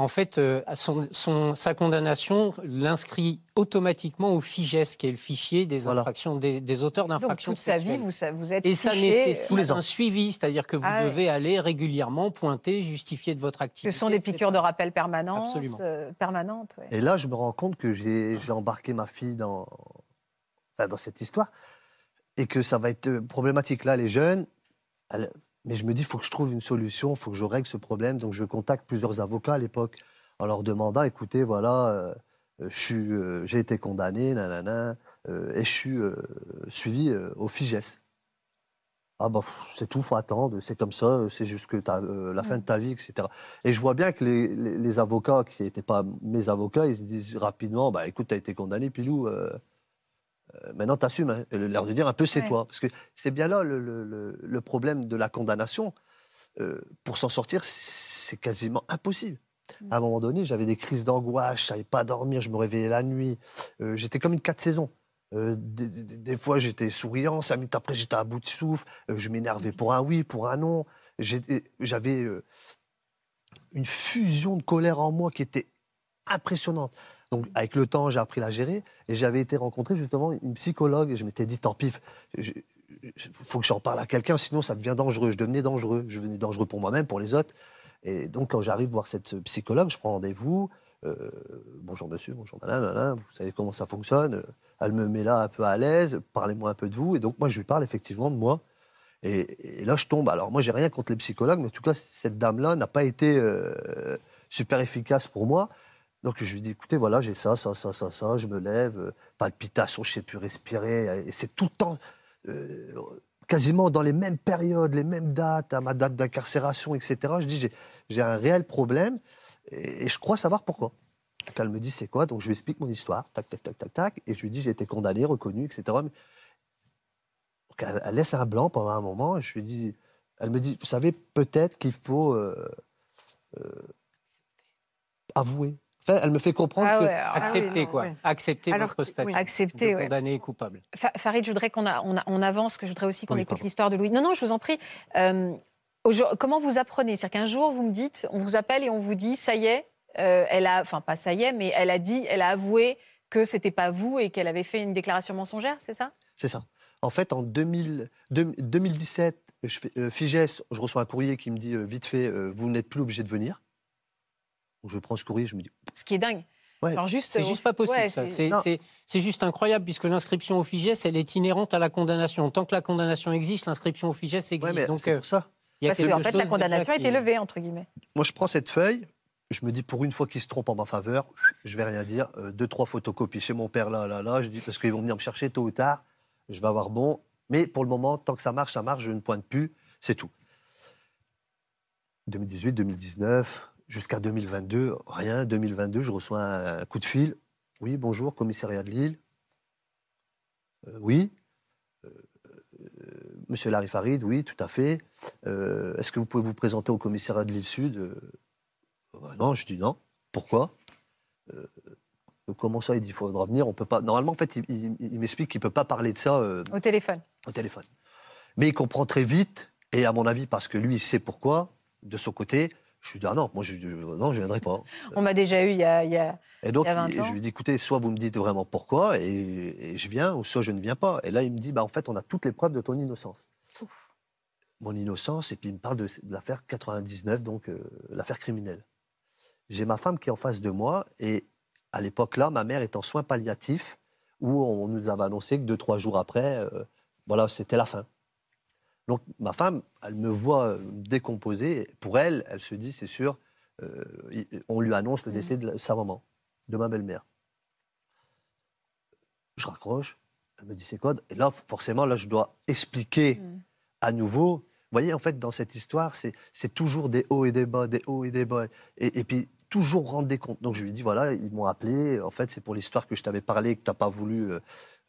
En fait, euh, à son, son- sa condamnation l'inscrit automatiquement au FIGES, qui est le fichier des Voilà. infractions, des, des auteurs Donc d'infractions toute sa vie, vous, êtes Et ça Tous les ans. un suivi, c'est-à-dire que vous Ah ouais. devez aller régulièrement pointer, justifier de votre activité. Ce sont des etc. piqûres de rappel permanentes. Absolument. euh, permanentes ouais. Et là, je me rends compte que j'ai embarqué ma fille dans, enfin, dans cette histoire et que ça va être euh, problématique. Là, les jeunes, mais je me dis, il faut que je trouve une solution, il faut que je règle ce problème. Donc, je contacte plusieurs avocats à l'époque en leur demandant, écoutez, voilà, euh, euh, j'ai été condamné, nanana, euh, et je suis euh, suivi au FIGES. Ah bah c'est tout, faut attendre, c'est comme ça, c'est juste que t'as, euh, la fin de ta vie, etc. Et je vois bien que les, les- les avocats qui n'étaient pas mes avocats, ils se disent rapidement, bah écoute, t'as été condamné, Pilou, euh, maintenant t'assumes. Hein. Et L'air de dire un peu c'est Ouais. toi. Parce que c'est bien là le, le- le- le problème de la condamnation. Euh, pour s'en sortir, c'est quasiment impossible. À un moment donné, j'avais des crises d'angoisse, je savais pas dormir, je me réveillais la nuit. Euh, j'étais comme une quatre saisons. Euh, des, des- des fois, j'étais souriant, cinq minutes après, j'étais à bout de souffle. Je m'énervais pour un oui, pour un non. J'avais une fusion de colère en moi qui était impressionnante. Donc, avec le temps, j'ai appris la gérer. Et j'avais été rencontrer justement une psychologue. Et je m'étais dit, tant pis, il faut que j'en parle à quelqu'un, sinon ça devient dangereux. Je devenais dangereux. Je devenais dangereux pour moi-même, pour les autres. Et donc, quand j'arrive voir cette psychologue, je prends rendez-vous. Euh, bonjour monsieur, bonjour madame, madame, vous savez comment ça fonctionne. Elle me met là un peu à l'aise, parlez-moi un peu de vous. Et donc, moi, je lui parle effectivement de moi. Et, et là, je tombe. Alors, moi, j'ai rien contre les psychologues, mais en tout cas, cette dame-là n'a pas été euh, super efficace pour moi. Donc, je lui dis, écoutez, voilà, j'ai ça, ça, ça, ça, ça, je me lève, euh, palpitation, je sais plus respirer. Et c'est tout le temps, euh, quasiment dans les mêmes périodes, les mêmes dates, à ma date d'incarcération, etc. Je dis, j'ai- un réel problème et, je crois savoir pourquoi. Donc, elle me dit, c'est quoi? Donc, je lui explique mon histoire, tac, tac, tac, tac, tac. Et je lui dis, j'ai été condamné, reconnu, etc. Elle laisse un blanc pendant un moment. Et je lui dis, elle me dit, vous savez, peut-être qu'il faut euh, euh, avouer. Enfin, elle me fait comprendre Ah que ouais, alors, Accepter, non, quoi. ouais. Accepter Alors, votre statut. oui. accepter. de ouais. condamné et coupable. Fa- Farid, je voudrais qu'on on avance, que je voudrais aussi qu'on Oui, écoute l'histoire de Louis. Non, non, je vous en prie. Euh, comment vous apprenez? C'est-à-dire qu'un jour, vous me dites, on vous appelle et on vous dit, ça y est, euh, elle a, enfin pas ça y est, mais elle a dit, elle a avoué que c'était pas vous et qu'elle avait fait une déclaration mensongère, c'est ça? C'est ça. En fait, en 2000 deux- 2017, je euh, FIGES, je reçois un courrier qui me dit vite fait, vous n'êtes plus obligé de venir. Je prends ce courrier, je me dis, Ce qui est dingue. Ouais. Alors juste, C'est juste pas possible. ouais, ça. c'est- C'est- Non. C'est c'est juste incroyable puisque l'inscription au FIGES, elle est inhérente à la condamnation. Tant que la condamnation existe, l'inscription au FIGES existe. ouais, mais Donc, c'est euh, pour ça. il y a Parce qu'en fait, la condamnation a été qui- levée, entre guillemets. Moi, je prends cette feuille, je me dis, pour une fois qu'ils se trompent en ma faveur, je vais rien dire. Euh, deux, trois photocopies chez mon père, là, là, là. Je dis, parce qu'ils vont venir me chercher tôt ou tard, je vais avoir bon. Mais pour le moment, tant que ça marche, ça marche, je ne pointe plus, c'est tout. 2018, 2019, jusqu'à 2022, rien. 2022, je reçois un coup de fil. Oui, bonjour, commissariat de Lille. Euh, oui. Euh, euh, Monsieur Larry Farid, oui, tout à fait. Est-ce que vous pouvez vous présenter au commissariat de Lille Sud Euh, bah Non, je dis non. Pourquoi? Comment ça Il dit il faudra venir. On peut pas. Normalement, en fait, il, il- il m'explique qu'il peut pas parler de ça euh, Au téléphone. au téléphone. Mais il comprend très vite, et à mon avis, parce que lui, il sait pourquoi, de son côté, je lui dis, ah non, moi, je, je- non, je viendrai pas. On m'a déjà eu il y a. il y a- Et donc, Il y a 20 il- ans. je lui dis, écoutez, soit vous me dites vraiment pourquoi, et, et je viens, ou soit je ne viens pas. Et là, il me dit, bah, en fait, on a toutes les preuves de ton innocence. Mon innocence, et puis il me parle de, de l'affaire 99, donc euh, l'affaire criminelle. J'ai ma femme qui est en face de moi, et à l'époque là, ma mère est en soins palliatifs, où on nous avait annoncé que deux, trois jours après, euh, voilà, c'était la fin. Donc ma femme, elle me voit euh, décomposer. Pour elle, elle se dit, c'est sûr, euh, on lui annonce le décès de la- sa maman, de ma belle-mère. Je raccroche. Elle me dit c'est quoi? Et là, forcément, là, je dois expliquer Mm. à nouveau. Vous voyez, en fait, dans cette histoire, c'est c'est toujours des hauts et des bas, des hauts et des bas. Et, et puis, toujours rendre des comptes. Donc, je lui ai dit, voilà, ils m'ont appelé. En fait, c'est pour l'histoire que je t'avais parlé, que tu n'as pas voulu. euh,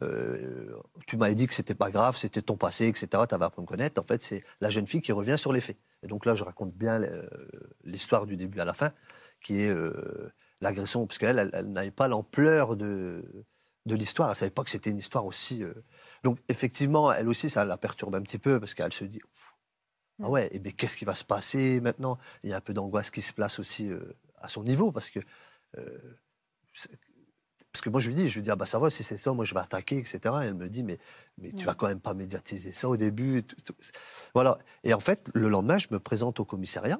euh, tu m'avais dit que c'était pas grave, c'était ton passé, etc. Tu avais appris à me connaître. En fait, c'est la jeune fille qui revient sur les faits. Et donc là, je raconte bien euh, l'histoire du début à la fin, qui est euh, l'agression, parce qu'elle, elle, elle n'avait pas l'ampleur de, de l'histoire. Elle ne savait pas que c'était une histoire aussi. euh. Donc, effectivement, elle aussi, ça la perturbe un petit peu, parce qu'elle se dit Ah ouais, et bien qu'est-ce qui va se passer maintenant? Il y a un peu d'angoisse qui se place aussi à son niveau, parce que. euh, parce que moi, je lui dis, je lui dis, ah bah ça va, si c'est ça, moi je vais attaquer, etc. Et elle me dit, mais, mais tu vas quand même pas médiatiser ça au début. tout- tout. Voilà. Et en fait, le lendemain, je me présente au commissariat.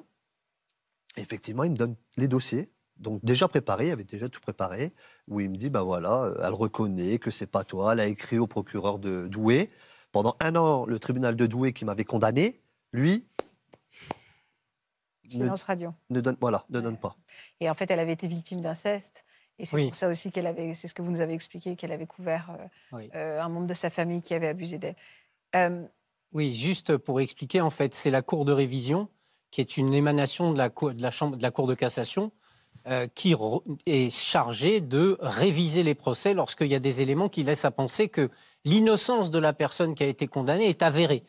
Et effectivement, il me donne les dossiers. Donc déjà préparés, il avait déjà tout préparé, où il me dit, ben voilà, euh, elle reconnaît que c'est pas toi, elle a écrit au procureur de Douai. Pendant un an, le tribunal de Douai qui m'avait condamné, lui, ne, Silence radio. ne donne, voilà, ne donne pas. Et en fait, elle avait été victime d'inceste. Et c'est Oui. pour ça aussi qu'elle avait, c'est ce que vous nous avez expliqué, qu'elle avait couvert euh, Oui. euh, un membre de sa famille qui avait abusé d'elle. Euh, Oui, juste pour expliquer, en fait, c'est la Cour de révision, qui est une émanation de la Cour de, la chambre, de, la cour de cassation, qui est chargée de réviser les procès lorsqu'il y a des éléments qui laissent à penser que l'innocence de la personne qui a été condamnée est avérée.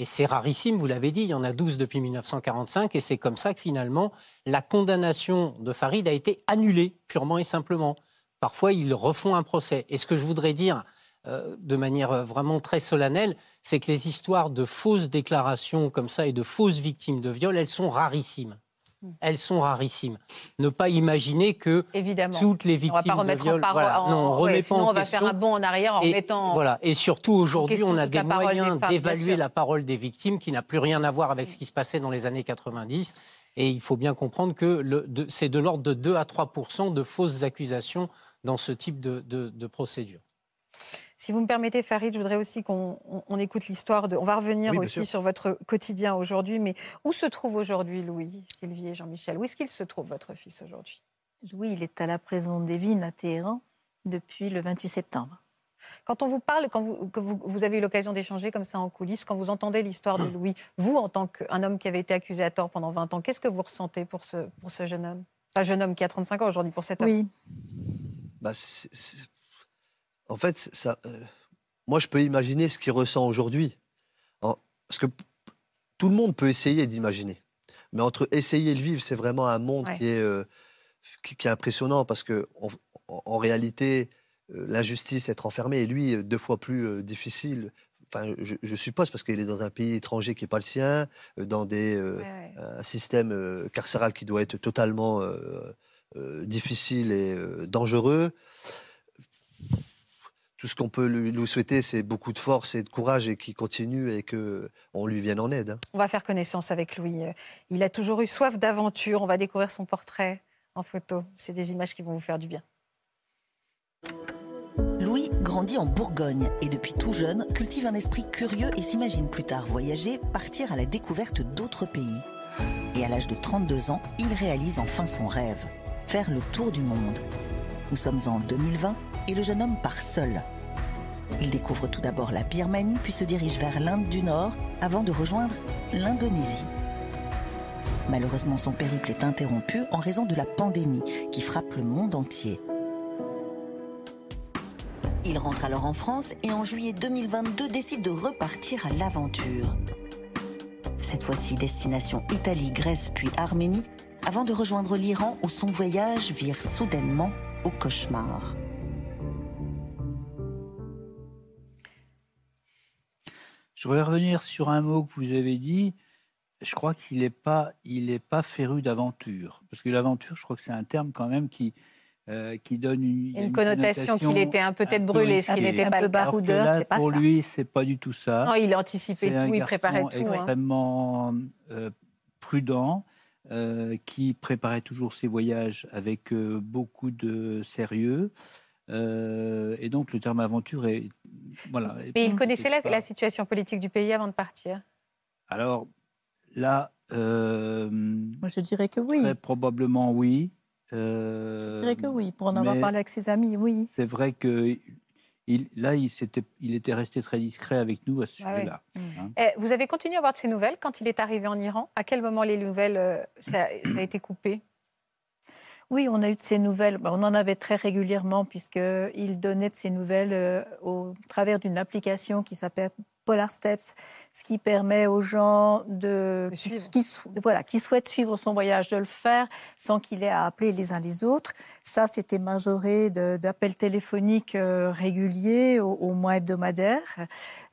Et c'est rarissime, vous l'avez dit, il y en a 12 depuis 1945, et c'est comme ça que finalement, la condamnation de Farid a été annulée, purement et simplement. Parfois, ils refont un procès. Et ce que je voudrais dire euh, de manière euh, vraiment très solennelle, c'est que les histoires de fausses déclarations comme ça et de fausses victimes de viol, elles sont rarissimes. Elles sont rarissimes. Ne pas imaginer que évidemment. toutes les on ne va victimes pas remettre de viol, en voilà, en- non, on ouais, remet pas sinon, en on va question. faire un bond en arrière en Et, mettant. voilà. et surtout aujourd'hui, on a des moyens d'évaluer la parole des victimes qui n'a plus rien à voir avec ce qui se passait dans les années 90. Et il faut bien comprendre que c'est de l'ordre de 2 à 3% de fausses accusations dans ce type de, de- de procédure. Si vous me permettez, Farid, je voudrais aussi qu'on on- on écoute l'histoire de. On va revenir Oui, aussi sûr. sur votre quotidien aujourd'hui, mais où se trouve aujourd'hui Louis, Sylvie et Jean-Michel? Où est-ce qu'il se trouve, votre fils, aujourd'hui? Louis, il est à la prison d'Evin à Téhéran depuis le 28 septembre. Quand on vous parle, quand vous, que vous, vous avez eu l'occasion d'échanger comme ça en coulisses, quand vous entendez l'histoire de Hum. Louis, vous, en tant qu'un homme qui avait été accusé à tort pendant 20 ans, qu'est-ce que vous ressentez pour ce, pour ce jeune homme? Pas jeune homme qui a 35 ans aujourd'hui, pour cet homme? Oui, Bah, c'est- c'est- En fait, ça, euh, moi, je peux imaginer ce qu'il ressent aujourd'hui. En- Parce que tout le monde peut essayer d'imaginer. Mais entre essayer et le vivre, c'est vraiment un monde Ouais. qui, est, euh, qui, qui est impressionnant parce que en, en- en réalité, euh, l'injustice, être enfermé, est lui, deux fois plus difficile. Enfin, je, je suppose parce qu'il est dans un pays étranger qui n'est pas le sien, dans des, Ouais, ouais. un système carcéral qui doit être totalement difficile et dangereux. Tout ce qu'on peut lui, lui souhaiter, c'est beaucoup de force et de courage et qu'il continue et qu'on lui vienne en aide. hein. On va faire connaissance avec Louis. Euh, Il a toujours eu soif d'aventure. On va découvrir son portrait en photo. C'est des images qui vont vous faire du bien. Louis grandit en Bourgogne et depuis tout jeune cultive un esprit curieux et s'imagine plus tard voyager, partir à la découverte d'autres pays. Et à l'âge de 32 ans, il réalise enfin son rêve, faire le tour du monde. Nous sommes en 2020 et le jeune homme part seul. Il découvre tout d'abord la Birmanie puis se dirige vers l'Inde du Nord avant de rejoindre l'Indonésie. Malheureusement, son périple est interrompu en raison de la pandémie qui frappe le monde entier. Il rentre alors en France et en juillet 2022 décide de repartir à l'aventure. Cette fois-ci destination Italie, Grèce puis Arménie, avant de rejoindre l'Iran où son voyage vire soudainement au cauchemar. Je voudrais revenir sur un mot que vous avez dit. Je crois qu'il n'est pas, il est pas féru d'aventure. Parce que l'aventure, je crois que c'est un terme quand même qui, euh, qui donne une, Une, connotation qu'il était un peu tête brûlée, ce qui risquée. n'était Un pas peu le baroudeur, là, c'est pas pour ça. lui, c'est pas du tout ça. Non, il anticipait tout, il préparait tout. hein. extrêmement euh, prudent, euh, qui préparait toujours ses voyages avec euh, beaucoup de sérieux. Euh, et donc le terme aventure est voilà. Mais il connaissait la, pas- la situation politique du pays avant de partir. Alors là, euh, moi je dirais que oui. très probablement oui. Je Euh, dirais que oui. Pour en avoir parlé avec ses amis, oui. C'est vrai que il, là, il, était resté très discret avec nous à ce Ah ouais. sujet-là. hein. Eh, vous avez continué à avoir de ses nouvelles quand il est arrivé en Iran? À quel moment les nouvelles, euh, ça, ça a été coupé? Oui, on a eu de ces nouvelles. Bah, on en avait très régulièrement puisqu'il donnait de ces nouvelles euh, au travers d'une application qui s'appelle Polar Steps, ce qui permet aux gens de, qui, voilà, qui souhaitent suivre son voyage de le faire sans qu'il ait à appeler les uns les autres. Ça, c'était majoré d'appels téléphoniques euh, réguliers, au, au moins hebdomadaires.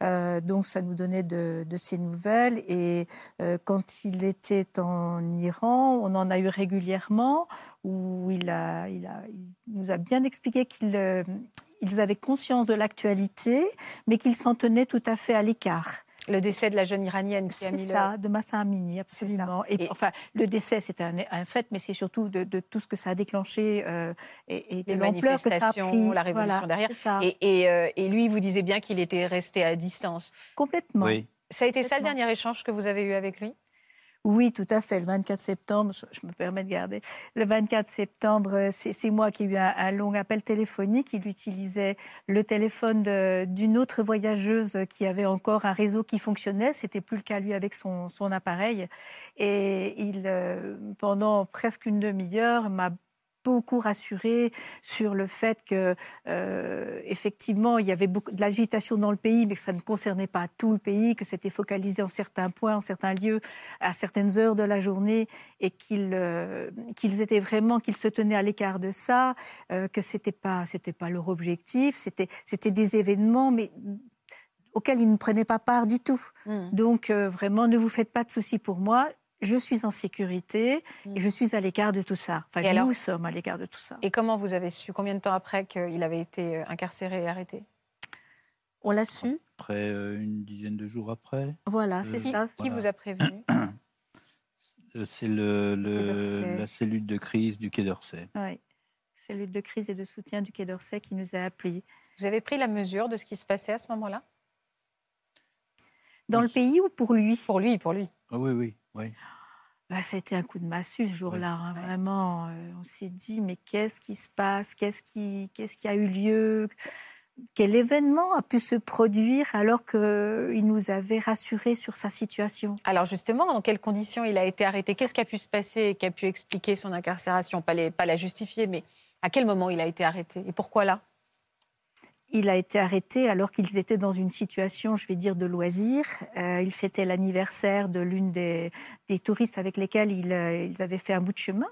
Euh, donc, ça nous donnait de, de ces nouvelles. Et euh, quand il était en Iran, on en a eu régulièrement où il, a, il, a, il nous a bien expliqué qu'ils euh, ils avaient conscience de l'actualité, mais qu'ils s'en tenaient tout à fait à l'écart. Le décès de la jeune iranienne qui a mis ça, de Massa Amini, absolument. Et, Et- enfin, le décès, c'est un, un fait, mais c'est surtout de, de tout ce que ça a déclenché euh, et, et de les l'ampleur que ça a pris. la révolution Voilà, derrière. ça. Et, et, euh, et lui, vous disait bien qu'il était resté à distance. Complètement. Oui. Ça a été ça le dernier échange que vous avez eu avec lui? Oui, tout à fait. Le 24 septembre, je, me permets de garder. Le 24 septembre, euh, c'est moi qui ai eu un, long appel téléphonique. Il utilisait le téléphone d'une autre voyageuse qui avait encore un réseau qui fonctionnait. C'était plus le cas lui avec son, son appareil. Et il, euh, pendant presque une demi-heure, m'a beaucoup rassuré sur le fait que euh, effectivement il y avait beaucoup de l'agitation dans le pays mais que ça ne concernait pas tout le pays que c'était focalisé en certains points en certains lieux à certaines heures de la journée et qu'ils euh, qu'ils étaient vraiment qu'ils se tenaient à l'écart de ça euh, que c'était pas c'était pas leur objectif c'était c'était des événements mais auxquels ils ne prenaient pas part du tout Hmm. donc euh, vraiment ne vous faites pas de soucis pour moi je suis en sécurité et je suis à l'écart de tout ça. Enfin, Et alors nous sommes à l'écart de tout ça. Et comment vous avez su combien de temps après qu'il avait été euh, incarcéré et arrêté? On l'a su. Après euh, une dizaine de jours après, Voilà, c'est Euh, ça. qui Voilà. vous a prévenu? Euh, c'est le, le- la cellule de crise du Quai d'Orsay. Oui. Cellule de crise et de soutien du Quai d'Orsay qui nous a appelés. Vous avez pris la mesure de ce qui se passait à ce moment-là? Dans le pays ou pour lui? Pour lui, pour lui. Ah oui, oui, oui. Bah, ça a été un coup de massue ce jour-là. hein, Vraiment, euh, on s'est dit, mais qu'est-ce qui se passe? Qu'est-ce qui, qu'est-ce qui a eu lieu? Quel événement a pu se produire alors qu'il nous avait rassurés sur sa situation? Alors justement, dans quelles conditions il a été arrêté? Qu'est-ce qui a pu se passer et qui a pu expliquer son incarcération? Pas, les- pas la justifier, mais à quel moment il a été arrêté? Et pourquoi là? Il a été arrêté alors qu'ils étaient dans une situation, je vais dire, de loisir. Euh, il fêtait l'anniversaire de l'une des, des touristes avec lesquels ils, euh, ils avaient fait un bout de chemin.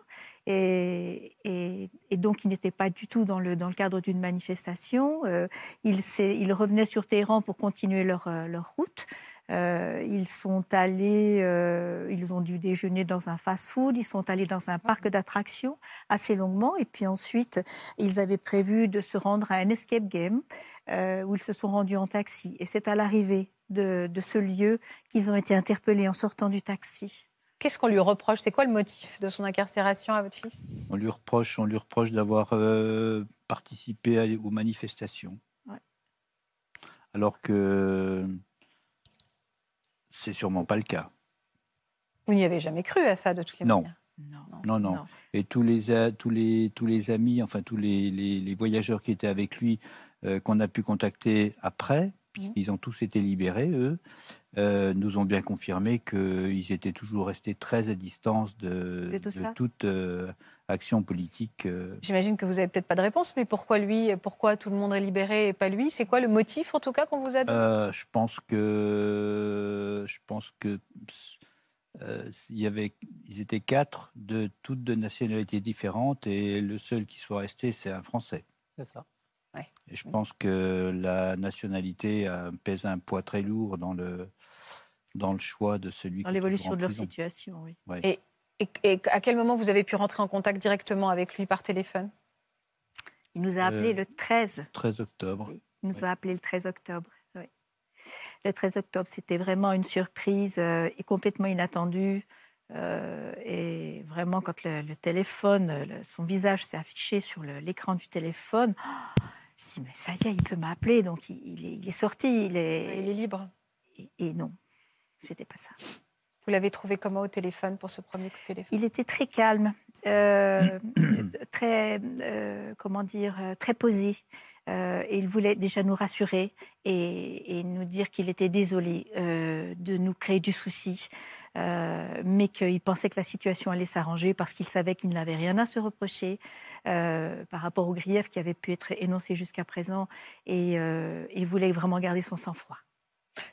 Et, et- et donc, il n'était pas du tout dans le, dans le cadre d'une manifestation. Euh, ils revenaient sur Téhéran pour continuer leur, euh, leur route. Euh, ils sont allés, euh, ils ont dû déjeuner dans un fast-food, ils sont allés dans un parc d'attractions assez longuement, et puis ensuite, ils avaient prévu de se rendre à un escape game euh, où ils se sont rendus en taxi. Et c'est à l'arrivée de, de ce lieu qu'ils ont été interpellés en sortant du taxi. Qu'est-ce qu'on lui reproche? C'est quoi le motif de son incarcération à votre fils? On lui reproche, on lui reproche d'avoir euh, participé à- aux manifestations. Ouais. Alors que c'est sûrement pas le cas. Vous n'y avez jamais cru à ça de toutes les Non. manières Non, non. Et tous les, tous les, tous les amis, enfin tous les, les- les voyageurs qui étaient avec lui, euh, qu'on a pu contacter après, puisqu'ils ont tous été libérés, eux, euh, nous ont bien confirmé qu'ils étaient toujours restés très à distance de, toute euh, action politique. euh. J'imagine que vous n'avez peut-être pas de réponse, mais pourquoi lui Pourquoi tout le monde est libéré et pas lui? C'est quoi le motif en tout cas qu'on vous a donné? Euh, je pense que je pense que euh, il y avait, ils étaient quatre de toutes de nationalités différentes et le seul qui soit resté c'est un Français. C'est ça. Et je pense que la nationalité euh, pèse un poids très lourd dans le dans le choix de celui Dans qui est l'évolution de leur prison. situation, oui. Ouais. Et, et- et à quel moment vous avez pu rentrer en contact directement avec lui par téléphone? Il nous a appelé Euh, le 13. 13 octobre. Il nous a appelé le 13 octobre. oui. Le 13 octobre, c'était vraiment une surprise euh, et complètement inattendue. Euh, et vraiment, quand le, le téléphone, le- son visage s'est affiché sur l'écran du téléphone, oh, je dit, mais ça y est, il peut m'appeler. Donc, il, il est, il est sorti. Il est, Il est libre. Et, et non, c'était pas ça. Vous l'avez trouvé comment au téléphone pour ce premier coup de téléphone? Il était très calme. euh, très, euh, comment dire, euh, très posé. Euh, et il voulait déjà nous rassurer et, et nous dire qu'il était désolé de nous créer du souci, mais qu'il pensait que la situation allait s'arranger parce qu'il savait qu'il n'avait rien à se reprocher euh, par rapport aux griefs qui avaient pu être énoncés jusqu'à présent et euh, il voulait vraiment garder son sang-froid.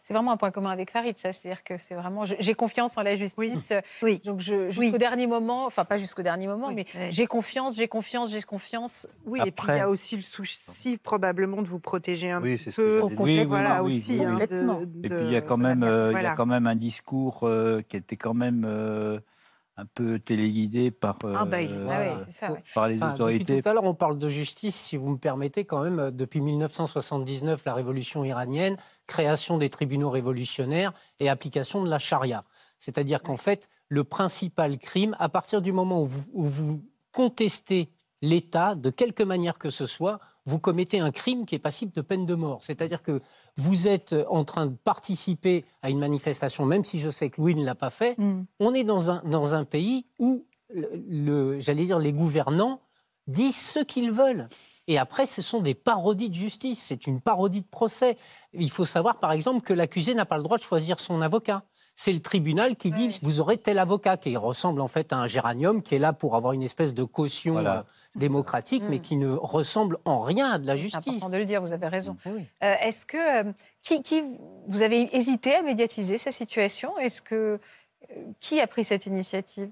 C'est vraiment un point commun avec Farid, ça. C'est-à-dire que c'est vraiment. J'ai confiance en la justice. Oui. Donc, je- jusqu'au Oui. dernier moment, enfin, pas jusqu'au dernier moment, Oui. mais j'ai confiance, j'ai confiance, j'ai confiance. Oui, et puis il y Après- a aussi le souci probablement de vous protéger un Oui, petit c'est ce que peu. Oui, voilà oui, aussi. oui, hein, de- Complètement. Et de- puis il y a quand même, euh, il y a quand même un discours euh, qui était quand même euh, un peu téléguidé par, Ah bah, euh, Ah ouais, ça, ouais. par les Enfin, autorités. Tout à l'heure, on parle de justice, si vous me permettez, quand même, euh, depuis 1979, la révolution iranienne, création des tribunaux révolutionnaires et application de la charia. C'est-à-dire qu'en fait, le principal crime, à partir du moment où vous, où vous contestez l'État, de quelque manière que ce soit, vous commettez un crime qui est passible de peine de mort. C'est-à-dire que vous êtes en train de participer à une manifestation, même si je sais que Louis ne l'a pas fait, Mm. on est dans un, dans un pays où, le, le- j'allais dire, les gouvernants disent ce qu'ils veulent. Et après, ce sont des parodies de justice, c'est une parodie de procès. Il faut savoir, par exemple, que l'accusé n'a pas le droit de choisir son avocat. C'est le tribunal qui dit vous aurez tel avocat qui ressemble en fait à un géranium qui est là pour avoir une espèce de caution Voilà. euh, démocratique, mais Mm. qui ne ressemble en rien à de la C'est justice. important de le dire, vous avez raison. Oui. Euh, Est-ce que. euh, qui, qui- vous avez hésité à médiatiser cette situation? Est-ce que. euh, Qui a pris cette initiative?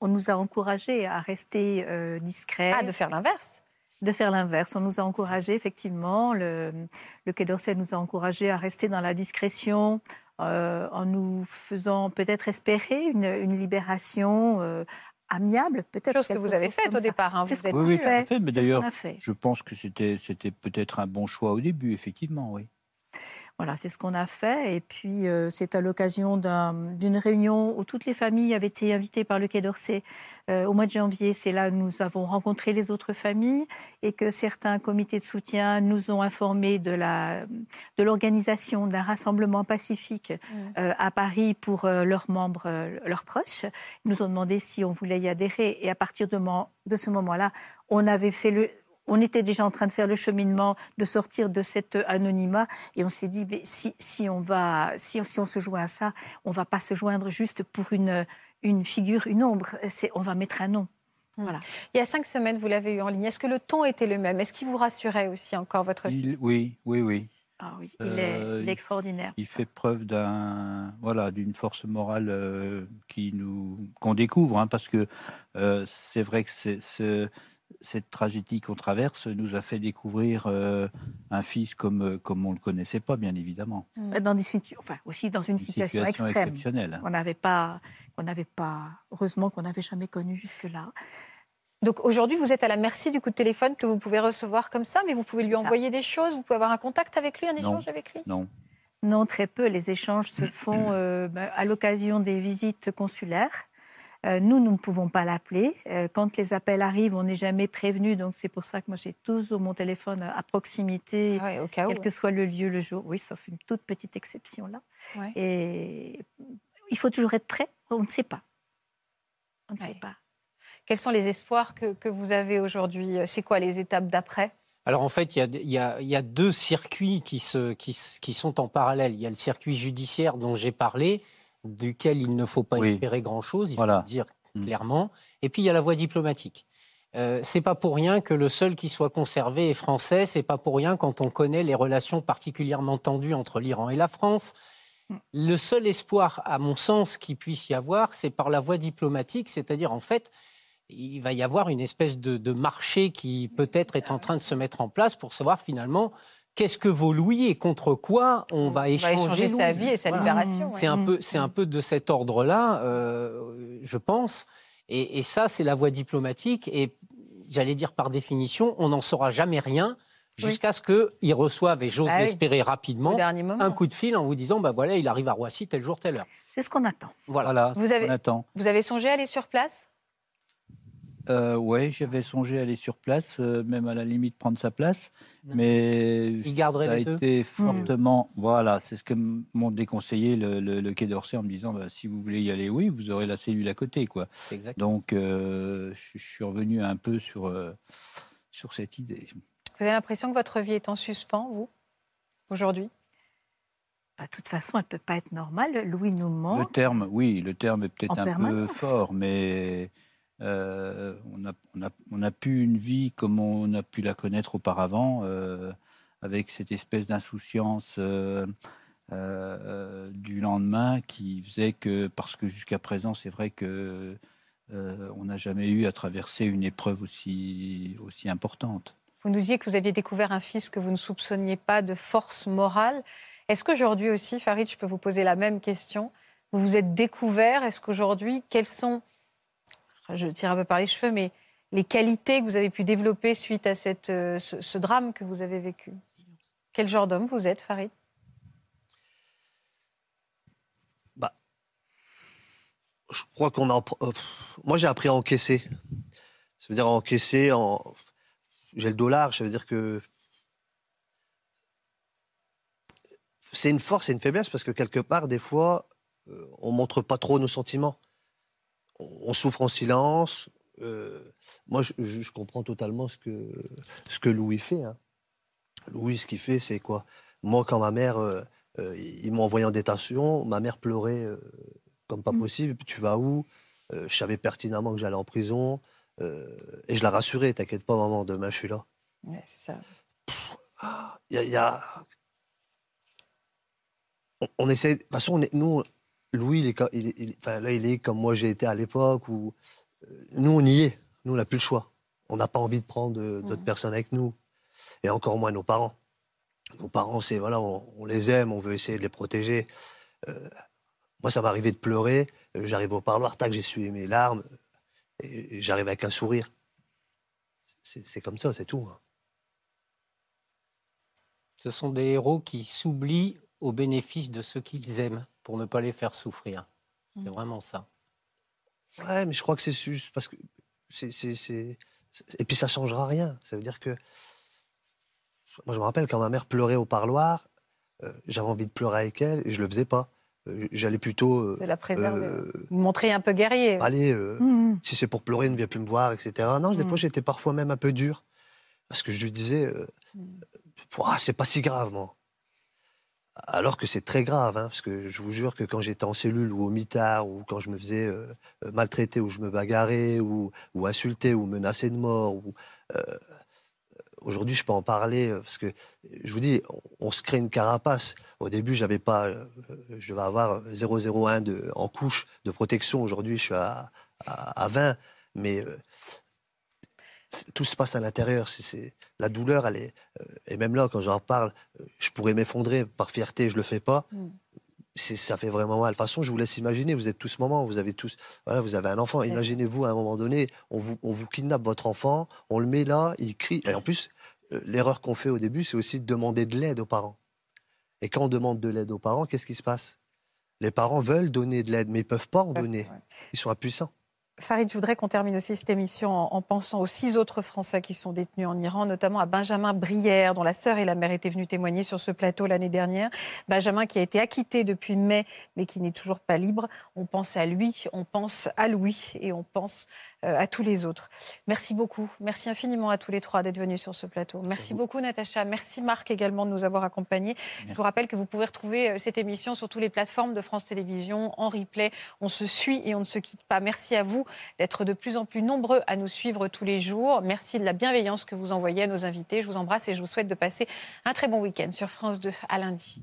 On nous a encouragés à rester euh, discrets. Ah, de faire l'inverse de faire l'inverse. On nous a encouragés, effectivement, le, le Quai d'Orsay nous a encouragés à rester dans la discrétion, euh, en nous faisant peut-être espérer une, une libération euh, amiable, peut-être. Chose que vous avez faite au ça. départ. hein, C'est ce qu'on Oui, oui, fait. fait. Mais d'ailleurs, je pense que c'était c'était peut-être un bon choix au début, effectivement, oui. Voilà, c'est ce qu'on a fait. Et puis, euh, c'est à l'occasion d'un- d'une réunion où toutes les familles avaient été invitées par le Quai d'Orsay euh, au mois de janvier. C'est là où nous avons rencontré les autres familles et que certains comités de soutien nous ont informés de l'organisation d'un rassemblement pacifique euh, à Paris pour leurs membres, leurs proches. Ils nous ont demandé si on voulait y adhérer. Et à partir de, de ce moment-là, on avait fait le on était déjà en train de faire le cheminement, de sortir de cet anonymat, et on s'est dit, mais si, si on va, si, on- si on se joint à ça, on va pas se joindre juste pour une, une figure, une ombre. C'est, on va mettre un nom. Voilà. Il y a cinq semaines, vous l'avez eu en ligne. Est-ce que le ton était le même? Est-ce qu'il vous rassurait aussi encore, votre fils? Il- oui, oui, oui. Ah oui, il, est, Euh, il est extraordinaire. Il fait preuve d'un voilà d'une force morale euh, qui nous qu'on découvre hein, parce que euh, c'est vrai que c'est, ce- cette tragédie qu'on traverse nous a fait découvrir euh, un fils comme euh, comme on le connaissait pas bien évidemment. Dans des situ- enfin, aussi dans une, situation, extrême. exceptionnelle. On n'avait pas, on n'avait pas, heureusement qu'on n'avait jamais connu jusque-là. Donc aujourd'hui, vous êtes à la merci du coup de téléphone que vous pouvez recevoir comme ça, mais vous pouvez lui Ça. envoyer des choses, vous pouvez avoir un contact avec lui, un Non. échange avec lui? Non. Non, très peu. Les échanges se font euh, ben, à l'occasion des visites consulaires. Euh, nous, nous ne pouvons pas l'appeler. Euh, quand les appels arrivent, on n'est jamais prévenu. Donc, c'est pour ça que moi, j'ai toujours mon téléphone à proximité, Ouais, au cas où. quel que soit le lieu, le jour. Oui, sauf une toute petite exception là. Ouais. Et il faut toujours être prêt. On ne sait pas. On ne Ouais. sait pas. Quels sont les espoirs que, que vous avez aujourd'hui? C'est quoi les étapes d'après? Alors en fait, il y a, il y a- il y a deux circuits qui, se, qui, s- qui sont en parallèle. Il y a le circuit judiciaire dont j'ai parlé, duquel il ne faut pas Oui. espérer grand-chose, il Voilà. faut le dire Mm. clairement. Et puis il y a la voie diplomatique. Euh, c'est pas pour rien que le seul qui soit conservé est français. C'est pas pour rien quand on connaît les relations particulièrement tendues entre l'Iran et la France. Le seul espoir, à mon sens, qu'il puisse y avoir, c'est par la voie diplomatique, c'est-à-dire en fait, il va y avoir une espèce de, de marché qui peut-être est en train de se mettre en place pour savoir finalement qu'est-ce que vaut Louis et contre quoi on va On va échanger, sa vie et sa Voilà. libération. ouais. C'est un Mm. peu, c'est un peu de cet ordre-là, euh, je pense. Et, et ça, c'est la voie diplomatique. Et j'allais dire par définition, on n'en saura jamais rien Oui. jusqu'à ce qu'ils reçoivent, et j'ose Bah l'espérer rapidement, un coup de fil en vous disant, bah voilà, il arrive à Roissy tel jour, telle heure. C'est ce qu'on attend. Voilà. Voilà. Vous avez- attend. Vous avez songé à aller sur place? Euh, Oui, j'avais songé à aller sur place, euh, même à la limite prendre sa place. Mais Il garderait ça a deux été fortement. Voilà, c'est ce que m'ont déconseillé le, le- le Quai d'Orsay en me disant bah, si vous voulez y aller, oui, vous aurez la cellule à côté. quoi. Donc, euh, je je suis revenu un peu sur, euh, sur cette idée. Vous avez l'impression que votre vie est en suspens, vous, aujourd'hui? Bah, De toute façon, elle ne peut pas être normale. Louis nous Le manque. terme, oui, le terme est peut-être un peu fort, mais euh, on, a, pu une vie comme on a pu la connaître auparavant, euh, avec cette espèce d'insouciance euh, du lendemain qui faisait que, parce que jusqu'à présent, c'est vrai que on n'a jamais eu à traverser une épreuve aussi, aussi importante. Vous nous disiez que vous aviez découvert un fils que vous ne soupçonniez pas de force morale. Est-ce qu'aujourd'hui aussi, Farid, je peux vous poser la même question? Vous vous êtes découvert? Est-ce qu'aujourd'hui, quelles sont, je tire un peu par les cheveux, mais les qualités que vous avez pu développer suite à euh, ce, drame que vous avez vécu Quel genre d'homme vous êtes, Farid? Je crois qu'on a. euh, moi, j'ai appris à encaisser. Ça veut dire encaisser. En... J'ai le dollar, ça veut dire que. C'est une force et une faiblesse parce que quelque part, des fois, euh, on montre pas trop nos sentiments. On, souffre en silence. Euh, moi, je, comprends totalement ce que, ce que Louis fait. hein. Louis, ce qu'il fait, c'est quoi? Moi, quand ma mère, euh, euh, envoyé en détention, ma mère pleurait euh, comme pas possible. Tu vas où? Euh, Je savais pertinemment que j'allais en prison. et je la rassurais, t'inquiète pas, maman, demain je suis là. Ouais, c'est ça. Il y a. il y a- On, on essaie. De toute façon, on est- nous, Louis, il est, il est- il est- enfin, là, il est comme moi j'ai été à l'époque. Où, euh, nous, on y est. Nous, on n'a plus le choix. On n'a pas envie de prendre euh, d'autres personnes avec nous. Et encore moins nos parents. Nos parents, c'est voilà, on, on les aime, on veut essayer de les protéger. Euh, moi, ça m'est arrivé de pleurer. J'arrive au parloir, tac, j'ai sué mes larmes. Et, j'arrive avec un sourire. C'est c'est comme ça, c'est tout. hein. Ce sont des héros qui s'oublient au bénéfice de ceux qu'ils aiment pour ne pas les faire souffrir. C'est vraiment ça. Ouais, mais je crois que c'est juste parce que. c'est c'est- c'est- c'est- Et puis ça changera rien. Ça veut dire que. Moi, je me rappelle quand ma mère pleurait au parloir, euh, j'avais envie de pleurer avec elle et je le faisais pas. Euh, J'allais plutôt. euh, De la préserver. euh, Vous montrez un peu guerrier. allez, euh, Mmh. si c'est pour pleurer, ne viens plus me voir, etc. Non, des Mm. fois, j'étais parfois même un peu dur. Parce que je lui disais, euh, Pouah, c'est pas si grave, moi. Alors que c'est très grave, hein, parce que je vous jure que quand j'étais en cellule ou au mitard, ou quand je me faisais euh, euh, maltraiter, ou je me bagarrais, ou, ou insulter, ou menacer de mort, ou, euh, aujourd'hui je peux en parler, parce que je vous dis, on, se crée une carapace. Au début, j'avais pas, je vais avoir 0,01 de, en couche de protection. Aujourd'hui, je suis à, à, à 20, mais tout se passe à l'intérieur. C'est, la douleur, elle est. euh, et même là, quand j'en parle, euh, je pourrais m'effondrer par fierté, je le fais pas. Mm. C'est, ça fait vraiment mal. De toute façon, je vous laisse imaginer, vous êtes tous mamans, vous avez tous. Voilà, vous avez un enfant. Imaginez-vous, à un moment donné, on vous, on vous kidnappe votre enfant, on le met là, il crie. Et en plus, euh, l'erreur qu'on fait au début, c'est aussi de demander de l'aide aux parents. Et quand on demande de l'aide aux parents, qu'est-ce qui se passe? Les parents veulent donner de l'aide, mais ils peuvent pas en donner. Ils sont impuissants. Farid, je voudrais qu'on termine aussi cette émission en, en pensant aux six autres Français qui sont détenus en Iran, notamment à Benjamin Brière, dont la sœur et la mère étaient venues témoigner sur ce plateau l'année dernière. Benjamin qui a été acquitté depuis mai, mais qui n'est toujours pas libre. On pense à lui, on pense à Louis et on pense à tous les autres. Merci beaucoup. Merci infiniment à tous les trois d'être venus sur ce plateau. Merci beaucoup, Natacha. Merci, Marc, également de nous avoir accompagnés. Je vous rappelle que vous pouvez retrouver euh, cette émission sur toutes les plateformes de France Télévisions, en replay. On se suit et on ne se quitte pas. Merci à vous d'être de plus en plus nombreux à nous suivre tous les jours. Merci de la bienveillance que vous envoyez à nos invités. Je vous embrasse et je vous souhaite de passer un très bon week-end sur France 2 à lundi.